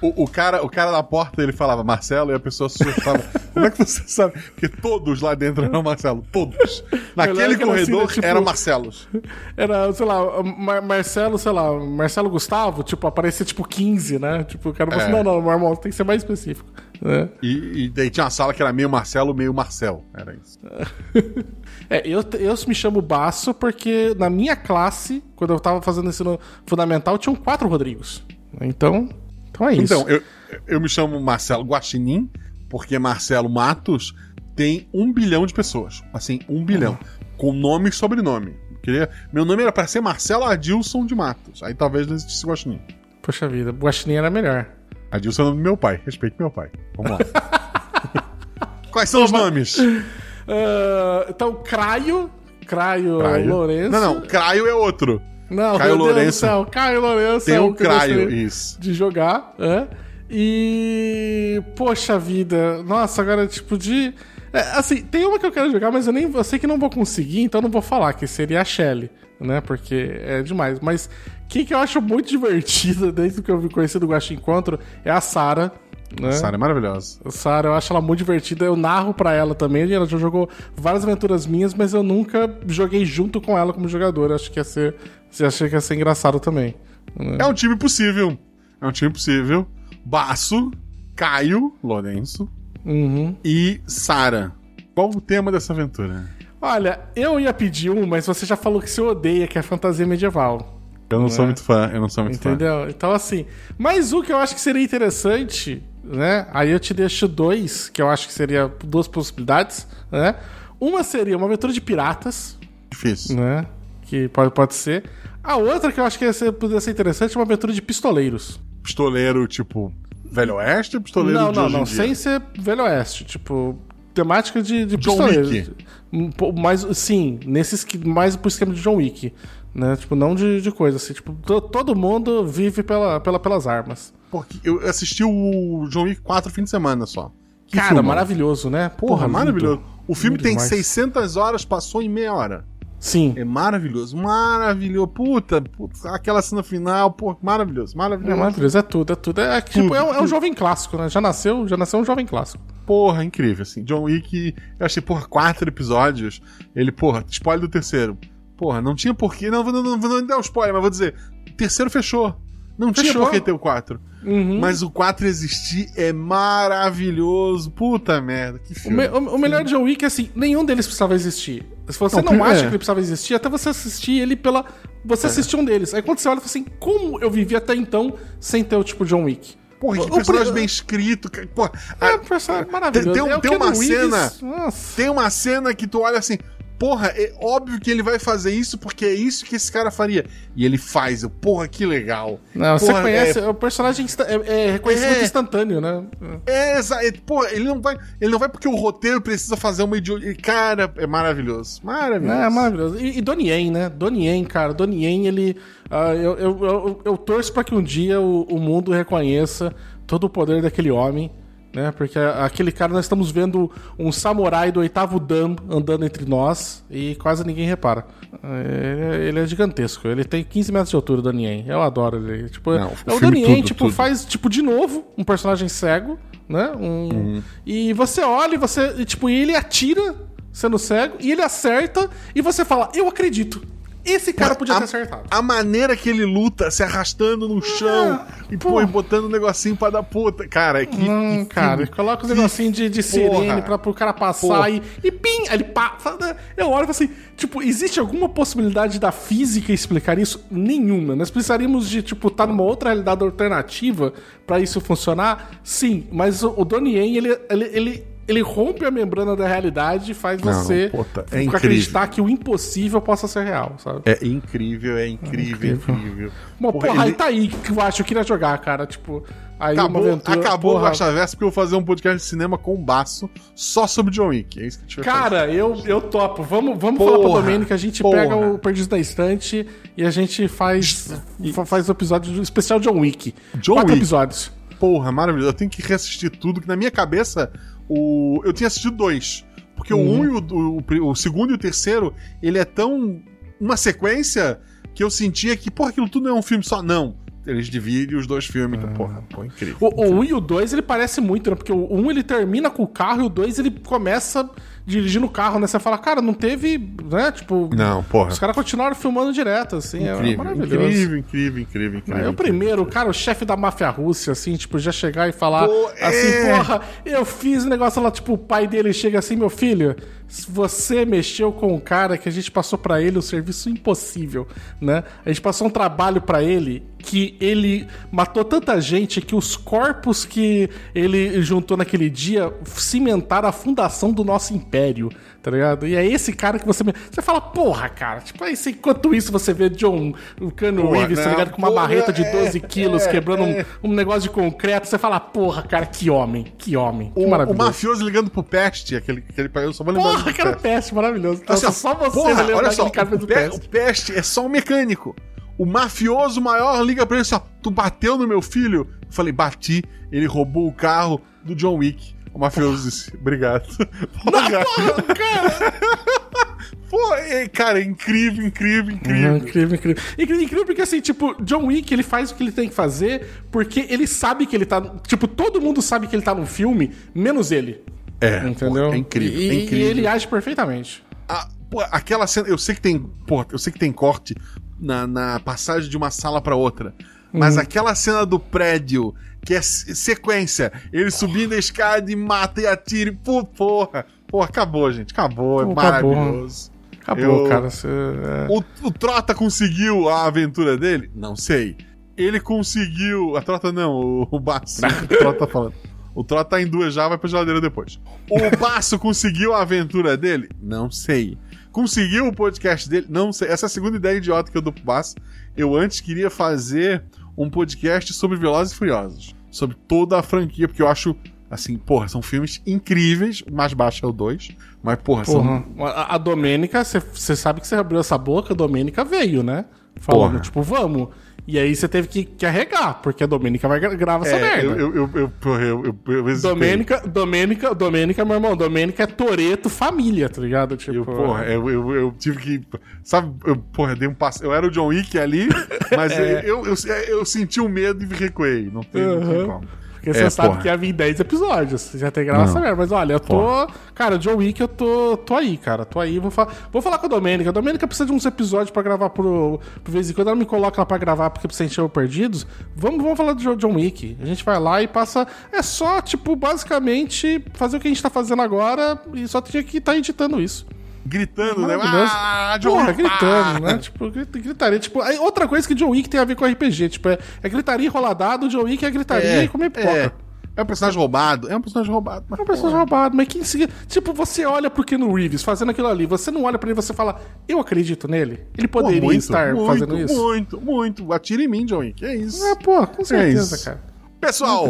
O, o cara, o cara da porta, ele falava Marcelo e a pessoa se assustava. *laughs* Como é que você sabe? Porque todos lá dentro eram Marcelo. Todos. Naquele assim, corredor né, tipo- eram Marcelos. Era, sei lá, Mar- Marcelo, sei lá, Marcelo Gustavo, tipo, aparecia tipo 15, né? Tipo, o cara falou É. assim: não, não, meu irmão, tem que ser mais específico. Né? E, e daí tinha uma sala que era meio Marcelo, meio Marcel. Era isso. *laughs* É, eu, eu me chamo Baço porque na minha classe, quando eu tava fazendo ensino fundamental, tinham quatro Rodrigos. Então, então é isso. Então, eu, eu me chamo Marcelo Guaxinim, porque Marcelo Matos tem um bilhão de pessoas. Assim, um bilhão. Com nome e sobrenome. Queria, meu nome era para ser Marcelo Adilson de Matos. Aí talvez não existisse Guaxinim. Poxa vida, Guaxinim era melhor. Adilson é o nome do meu pai. Respeite meu pai. Vamos lá. *laughs* Quais são os nomes? Ah, então, Craio. Craio, Craio. Lourenço. Não, não. Craio é outro. Não, Caio Lourenço. céu, Caio Lourenço. Tem é o Craio, isso. De jogar, é. E. Poxa vida. Nossa, agora, tipo, de. é, assim, tem uma que eu quero jogar, mas eu nem. Eu sei que não vou conseguir, então não vou falar, que seria a Shelly, né? Porque é demais. Mas quem que eu acho muito *laughs* divertida, desde que eu vi conhecido do Guaxa Encontro, é a Sarah. Né? Sara é maravilhosa. A Sarah, eu acho ela muito divertida. Eu narro pra ela também. Ela já jogou várias aventuras minhas, mas eu nunca joguei junto com ela como jogador. Acho que ia ser. Achei que ia ser engraçado também. né? É um time possível. É um time possível. Baço, Caio, Lourenço Uhum. e Sara. Qual o tema dessa aventura? Olha, eu ia pedir um, mas você já falou que você odeia, que é fantasia medieval. Eu não sou muito fã, eu não sou muito fã. Entendeu? Então, assim. Mas o que eu acho que seria interessante, né? Aí eu te deixo dois, que eu acho que seria duas possibilidades, né? Uma seria uma aventura de piratas, Difícil. né? Que pode, pode ser. A outra que eu acho que ser, poderia ser interessante é uma aventura de pistoleiros. Pistoleiro, tipo, Velho Oeste ou pistoleiro não, de não, não. Sem ser Velho Oeste. Tipo, temática de, de John pistoleiros. Wick. Mais, sim, nesses mais pro esquema de John Wick. Né? Tipo, não de, de coisa assim. Tipo, to- todo mundo vive pela, pela, pelas armas. Porque eu assisti o John Wick 4 fim de semana só. Que Cara, filmão. maravilhoso, né? Porra, lindo. maravilhoso. O filme tem demais. 600 horas, passou em meia hora. Sim. É maravilhoso, maravilhoso. Puta, puta, aquela cena final, pô, maravilhoso, É maravilhoso. maravilhoso, é tudo, é tudo. É, tipo, Tudo, é, um, é um jovem clássico, né? Já nasceu, já nasceu um jovem clássico. Porra, incrível, assim. John Wick, eu achei, porra, quatro episódios. Ele, porra, spoiler do terceiro. Porra, não tinha porquê. Não, não, não, não vou dar o spoiler, mas vou dizer. O terceiro fechou. Não tinha Fechou. por que ter o 4. Uhum. Mas o 4 existir é maravilhoso. Puta merda, que O, filme. me- o- o melhor de John Wick é assim, nenhum deles precisava existir. Se você Não, não, acha é. que ele precisava existir, até você assistir ele pela. Você assistiu um deles. Aí quando você olha, fala assim, como eu vivi até então sem ter o tipo John Wick? Porra, que o- o personagem pri- bem escrito. Porra, É a- personagem maravilhoso. Tem, tem, É o tem uma cena. Tem uma cena que tu olha assim. Porra, é óbvio que ele vai fazer isso porque é isso que esse cara faria. E ele faz. Eu, porra, que legal. Não, você Porra, conhece, é... o personagem é, é reconhecimento É. instantâneo, né? É, é, porra, ele não vai. Ele não vai porque o roteiro precisa fazer uma idiota. Cara, é maravilhoso. Maravilhoso. É maravilhoso. E, e Donnie Yen, né? Donnie Yen, cara. Donnie Yen, ele. ah, eu, eu, eu, eu torço pra que um dia o, o mundo reconheça todo o poder daquele homem. Né? Porque aquele cara, nós estamos vendo um samurai do oitavo Dan andando entre nós e quase ninguém repara. É, Ele é gigantesco. Ele tem 15 metros de altura, o Donnie Yen. Eu adoro ele. Tipo, Não, o o tudo, tipo, tudo. faz, tipo, de novo, um personagem cego, né? Um... Uhum. E você olha e você. E, tipo, e ele atira sendo cego, e ele acerta, e você fala, eu acredito. Esse cara podia a, ter acertado. A maneira que ele luta, se arrastando no chão e, pô, botando um negocinho pra dar puta. Cara, que. Não, que cara, coloca os Que negocinhos de, de sirene pra, pro cara passar Porra. e, e pim! Ele passa. Eu olho e assim: tipo, existe alguma possibilidade da física explicar isso? Nenhuma. Nós precisaríamos de, tipo, estar numa outra realidade alternativa pra isso funcionar? Sim, mas o, o Donnie Yen, ele, ele, ele, ele rompe a membrana da realidade e faz Não, você não, puta, é acreditar que o impossível possa ser real, sabe? É incrível, é incrível, é incrível. Bom, Porra, porra, aí ele- tá aí que eu acho que eu queria jogar, cara. Tipo, Aí Acabou, aventura. acabou porra, o Guaxaverso porque eu vou fazer um podcast de cinema com baço só sobre John Wick. É isso que a gente vai fazer. Cara, eu, eu topo. Vamos, vamos Porra, falar pra Domênica, a gente porra. pega o Perdido da Estante e a gente faz, fa- faz o episódio especial John Wick. John Quatro Wick. episódios. Porra, maravilhoso. Eu tenho que reassistir tudo, que na minha cabeça, o... eu tinha assistido dois. Porque o Uhum. um e o, o, o segundo e o terceiro, ele é tão. uma sequência que eu sentia que, porra, aquilo tudo não é um filme só. Não. Eles dividem os dois filmes. Então, porra, pô, incrível. O, o 1 e o 2, ele parece muito, né? Porque o 1 ele termina com o carro e o 2 ele começa dirigindo o carro, né? Você fala, cara, não teve, né? Tipo, Não, porra. os caras continuaram filmando direto, assim. é Incrível, maravilhoso. incrível, incrível, incrível, incrível. Aí o primeiro, cara, o chefe da máfia russa, assim, tipo, já chegar e falar Pô, assim, é. porra, eu fiz um negócio lá, tipo, o pai dele chega assim, meu filho, você mexeu com um cara que a gente passou pra ele um serviço impossível, né? A gente passou um trabalho pra ele que ele matou tanta gente que os corpos que ele juntou naquele dia cimentaram a fundação do nosso império, tá ligado? E é esse cara que você... Você fala, porra, cara, tipo, aí, você- enquanto isso você vê John, o Cano Reeves, tá não, ligado? Com uma porra, barreta de é, 12 quilos, é, quebrando um- é. Um, negócio de concreto, você fala, porra, cara, que homem, que homem, que O, o maravilhoso. mafioso ligando pro Peste, aquele, aquele eu só vou lembrar Porra, do que era Peste. peste, maravilhoso. Assim, Nossa, ó, só você porra, olha só, aquele cara fez o, o Peste é só um mecânico. O mafioso maior liga pra ele assim, ó, tu bateu no meu filho? Eu falei, bati, ele roubou o carro do John Wick. O mafioso disse, obrigado. *laughs* Porra, *laughs* Pô, é, cara, é incrível, incrível, incrível. Uhum, incrível, incrível. Incrível, incrível porque, assim, tipo, John Wick, ele faz o que ele tem que fazer porque ele sabe que ele tá... Tipo, todo mundo sabe que ele tá num filme, menos ele. É, Entendeu? pô, é incrível, E, é incrível. e ele age perfeitamente. Ah, pô, aquela cena, eu sei que tem, pô, eu sei que tem corte na, na passagem de uma sala pra outra, mas aquela cena do prédio que é se- sequência, ele subindo a escada e mata e atira, pô, porra, porra, acabou, gente, acabou, é Pô, acabou. maravilhoso. Acabou, Eu- cara. Você, é... O, o Trota conseguiu a aventura dele? Não sei. Ele conseguiu. A Trota não, o, o Baço. *laughs* o Trota tá falando. O Trota tá em duas já, vai pra geladeira depois. O *laughs* Baço conseguiu a aventura dele? Não sei. Conseguiu o podcast dele? Não sei. Essa é a segunda ideia idiota que eu dou pro Baço. Eu antes queria fazer um podcast sobre Velozes e Furiosos. Sobre toda a franquia, porque eu acho. Assim, porra, são filmes incríveis. O mais baixo é o 2. Mas, porra, são Porra, a, a Domênica, você sabe que você abriu essa boca, a Domênica veio, né? Falando, Porra. tipo, vamos. E aí você teve que carregar, porque a Domênica vai gra- gravar essa É, merda. eu, eu, eu, eu, eu. Domênica, Domênica, Domênica, meu irmão, Domênica é Toreto família, tá ligado? Tipo, Eu, porra, eu, eu, tive que. Sabe, eu, porra, dei um passo. Eu era o John Wick ali, *laughs* mas É. eu, eu, eu, senti o medo e recuei. Não tem, não tem como. Porque você É, sabe porra. que ia vir 10 episódios. Você já tem que gravar essa merda. Mas olha, eu tô. Porra. Cara, John Wick, eu tô, tô aí, cara. Tô aí. Vou, fa... vou falar com a Domênica. A Domênica precisa de uns episódios pra gravar pro, pro vez em quando. Ela me coloca lá pra gravar porque precisa encher o perdidos. Vamos, vamos falar do Jo- John Wick. A gente vai lá e passa. É só, tipo, basicamente fazer o que a gente tá fazendo agora e só tinha que estar tá editando isso. Gritando, né? Ah, John Porra, gritando, né? Tipo, grit- gritaria. Tipo, aí outra coisa que John Wick tem a ver com RPG. Tipo, é, é gritaria enroladado, John Wick é gritaria e comer pipoca. É. É um personagem roubado. É um personagem roubado. É um personagem roubado, mas quem se... Tipo, você olha pro Keanu Reeves fazendo aquilo ali, você não olha pra ele e você fala, eu acredito nele? Ele pô, poderia muito, estar muito, fazendo isso? Muito, muito. Atira em mim, John Wick. É isso. É, pô, com certeza, isso. cara. Pessoal,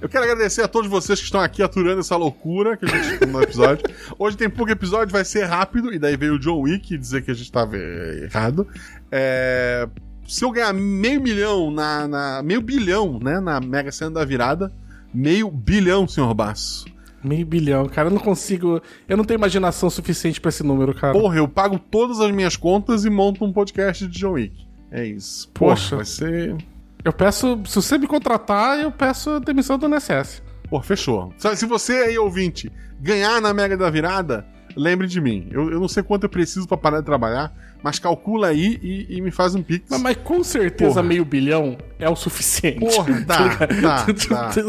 eu quero agradecer a todos vocês que estão aqui aturando essa loucura que a gente no episódio. *laughs* Hoje tem pouco episódio, vai ser rápido, e daí veio o John Wick dizer que a gente tava eh, errado. É, Se eu ganhar meio milhão na, na- meio bilhão, né, na Mega Sena da virada, meio bilhão, senhor Basso. Meio bilhão, cara, eu não consigo... Eu não tenho imaginação suficiente pra esse número, cara. Porra, eu pago todas as minhas contas e monto um podcast de John Wick. É isso. Porra, Poxa. vai ser. Eu peço... Se você me contratar, eu peço a demissão do INSS. Pô, fechou. Se se você aí, ouvinte, ganhar na Mega da Virada, lembre de mim. Eu, eu não sei quanto eu preciso pra parar de trabalhar, mas calcula aí e, e me faz um pix. Mas, mas com certeza Porra. meio bilhão é o suficiente. Porra, *laughs* dá, dá,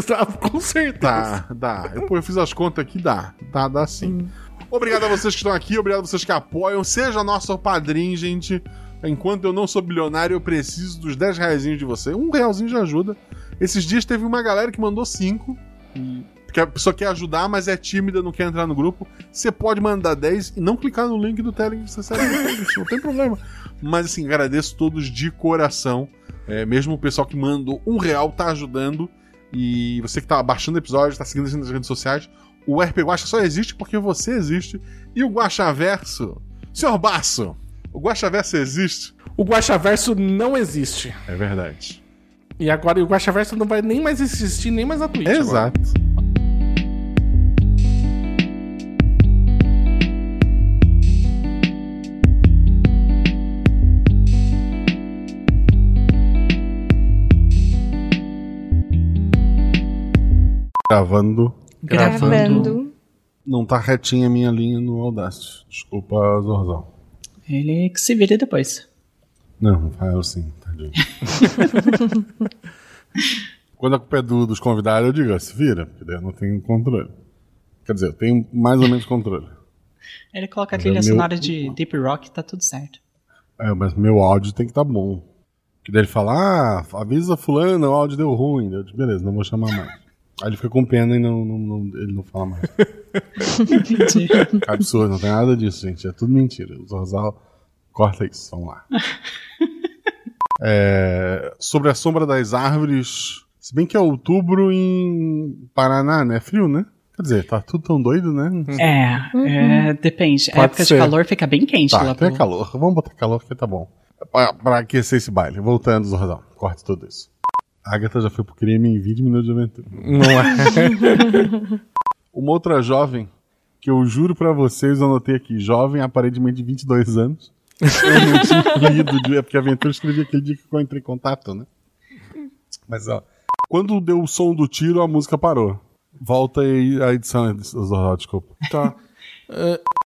dá. Com certeza. Dá, dá. Eu, pô, eu fiz as contas aqui, dá. Dá, dá sim. Obrigado a vocês que estão aqui, obrigado a vocês que apoiam. Seja nosso padrinho, gente. Enquanto eu não sou bilionário, eu preciso dos 10 reais de você. Um realzinho já ajuda. Esses dias teve uma galera que mandou 5. Porque a pessoa quer ajudar, mas é tímida, não quer entrar no grupo. Você pode mandar 10 e não clicar no link do Telegram que você *laughs* não tem problema. Mas assim, agradeço todos de coração. É, mesmo o pessoal que mandou um real tá ajudando. E você que tá baixando o episódio, tá seguindo a gente nas redes sociais, o RP Guacha só existe porque você existe. E o Guachaverso, senhor Baço, o Guachaverso existe? O Guaxaverso não existe. É verdade. E agora o Guaxaverso não vai nem mais existir, nem mais na Twitch. agora. Exato. Gravando. Gravando. Não tá retinha a minha linha no Audacity. Desculpa, Zorzão. Ele que se vire depois. Não, Rafael sim, tadinho. *laughs* Quando a culpa é do, dos convidados, eu digo, "Ah, se vira, porque daí eu não tenho controle. Quer dizer, eu tenho mais ou menos controle. Ele coloca a Mas trilha é meu- sonora de Deep Rock, tá tudo certo. É, mas meu áudio tem que estar bom. Que daí ele fala, ah, avisa fulano, o áudio deu ruim. Eu digo, beleza, não vou chamar mais. Aí ele fica com pena e não, não- não- ele não fala mais. *laughs* Que absurdo, não tem nada disso, gente. É tudo mentira. O Zorzal corta isso, vamos lá. *laughs* É, sobre a sombra das árvores. Se bem que é outubro em Paraná, né? É frio, né? Quer dizer, tá tudo tão doido, né? É, é, depende. A época ser. de calor fica bem quente Tá, lá é pro... calor. Vamos botar calor que tá bom. Pra, pra aquecer esse baile. Voltando, Zorzal. Corte tudo isso. A Agatha já foi pro crime em 20 minutos de aventura. Não é. *laughs* Uma outra jovem, que eu juro pra vocês, eu anotei aqui, jovem, aparentemente de 22 anos. Eu não tinha lido, de- é porque a aventura eu escrevi aquele dia que eu entrei em contato, né? Mas, ó, quando deu o som do tiro, a música parou. Volta aí a edição, desculpa. Tá. Eh, *laughs*